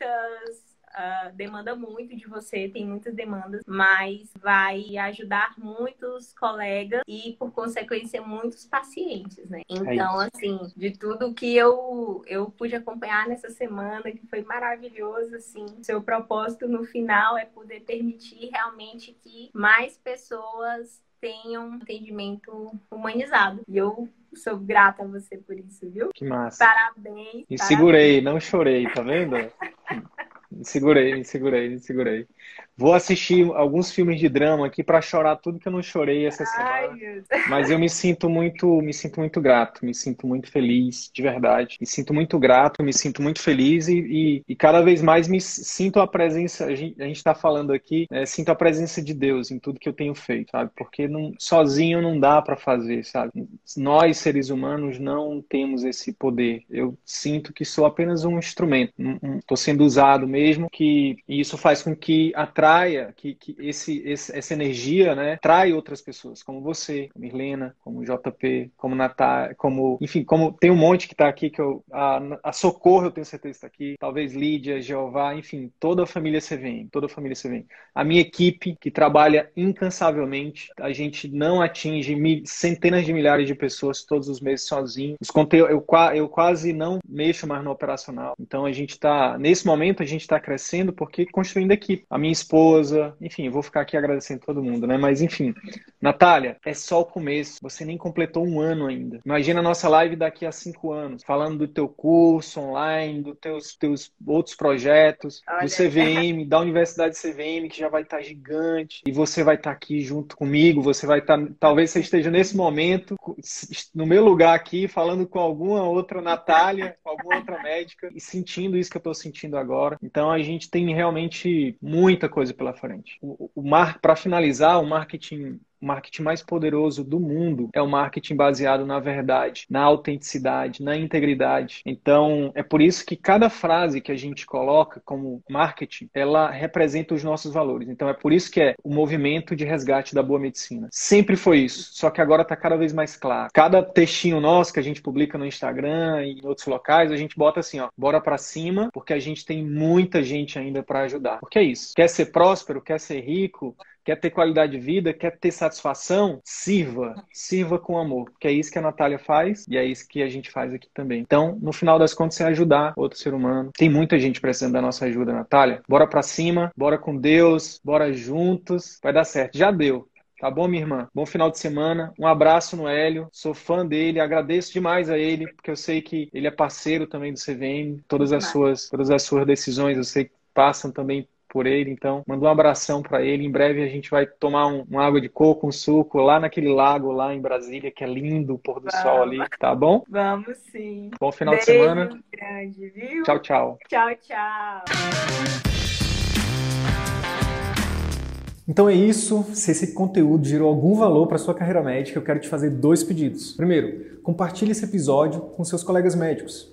Speaker 2: uh, demanda muito de você, tem muitas demandas, mas vai ajudar muitos colegas e, por consequência, muitos pacientes, né? É então, é assim, de tudo que eu, eu pude acompanhar nessa semana, que foi maravilhoso, assim, seu propósito no final é poder permitir realmente que mais pessoas tenham um atendimento humanizado. E eu sou grata a você por isso, viu?
Speaker 1: Que massa.
Speaker 2: Parabéns.
Speaker 1: Me parabéns. segurei, não chorei, tá vendo? me segurei, me segurei, me segurei. Vou assistir alguns filmes de drama aqui para chorar tudo que eu não chorei essa semana. Ai, Mas eu me sinto muito, me sinto muito grato, me sinto muito feliz, de verdade. Me sinto muito grato, me sinto muito feliz e, e, e cada vez mais me sinto a presença. A gente está falando aqui, né, sinto a presença de Deus em tudo que eu tenho feito, sabe? Porque não, sozinho não dá para fazer, sabe? Nós seres humanos não temos esse poder. Eu sinto que sou apenas um instrumento. Estou sendo usado mesmo, que e isso faz com que a atraia, que, que esse, esse, essa energia, né, trai outras pessoas, como você, como Irlena, como JP, como Natália, como, enfim, como tem um monte que está aqui, que eu, a, a Socorro eu tenho certeza está aqui, talvez Lídia, Jeová, enfim, toda a família CVM, toda a família CVM. A minha equipe, que trabalha incansavelmente, a gente não atinge mil, centenas de milhares de pessoas todos os meses sozinho. Os conteúdos, eu, eu quase não mexo mais no operacional. Então a gente está, nesse momento, a gente está crescendo porque construindo equipe. A minha esposa esposa, enfim, vou ficar aqui agradecendo todo mundo, né? Mas enfim, Natália, é só o começo. Você nem completou um ano ainda. Imagina a nossa live daqui a cinco anos, falando do teu curso online, dos teus, teus outros projetos, Olha. do CVM, da Universidade CVM, que já vai estar gigante, e você vai estar aqui junto comigo, você vai estar, talvez você esteja nesse momento, no meu lugar aqui, falando com alguma outra Natália, com alguma outra médica, e sentindo isso que eu estou sentindo agora. Então a gente tem realmente muita coisa coisa pela frente. O, o mar, para finalizar, o marketing o marketing mais poderoso do mundo é o marketing baseado na verdade, na autenticidade, na integridade. Então, é por isso que cada frase que a gente coloca como marketing, ela representa os nossos valores. Então, é por isso que é o movimento de resgate da boa medicina. Sempre foi isso, só que agora está cada vez mais claro. Cada textinho nosso que a gente publica no Instagram e em outros locais, a gente bota assim, ó, bora para cima, porque a gente tem muita gente ainda para ajudar. Porque é isso. Quer ser próspero, quer ser rico, quer ter qualidade de vida, quer ter satisfação, sirva, sirva com amor, que é isso que a Natália faz e é isso que a gente faz aqui também. Então, no final das contas, é ajudar outro ser humano. Tem muita gente precisando da nossa ajuda, Natália. Bora pra cima, bora com Deus, bora juntos, vai dar certo. Já deu. Tá bom, minha irmã? Bom final de semana. Um abraço no Hélio. Sou fã dele, agradeço demais a ele, porque eu sei que ele é parceiro também do CVM. Todas as suas, todas as suas decisões, eu sei que passam também por ele. Então, manda um abração para ele. Em breve a gente vai tomar um, uma água de coco, um suco lá naquele lago lá em Brasília, que é lindo o pôr do Vamos. sol ali, tá bom?
Speaker 2: Vamos sim.
Speaker 1: Bom final Beijo de semana.
Speaker 2: Grande, viu?
Speaker 1: Tchau, tchau.
Speaker 2: Tchau, tchau.
Speaker 3: Então é isso. Se esse conteúdo gerou algum valor para sua carreira médica, eu quero te fazer dois pedidos. Primeiro, compartilhe esse episódio com seus colegas médicos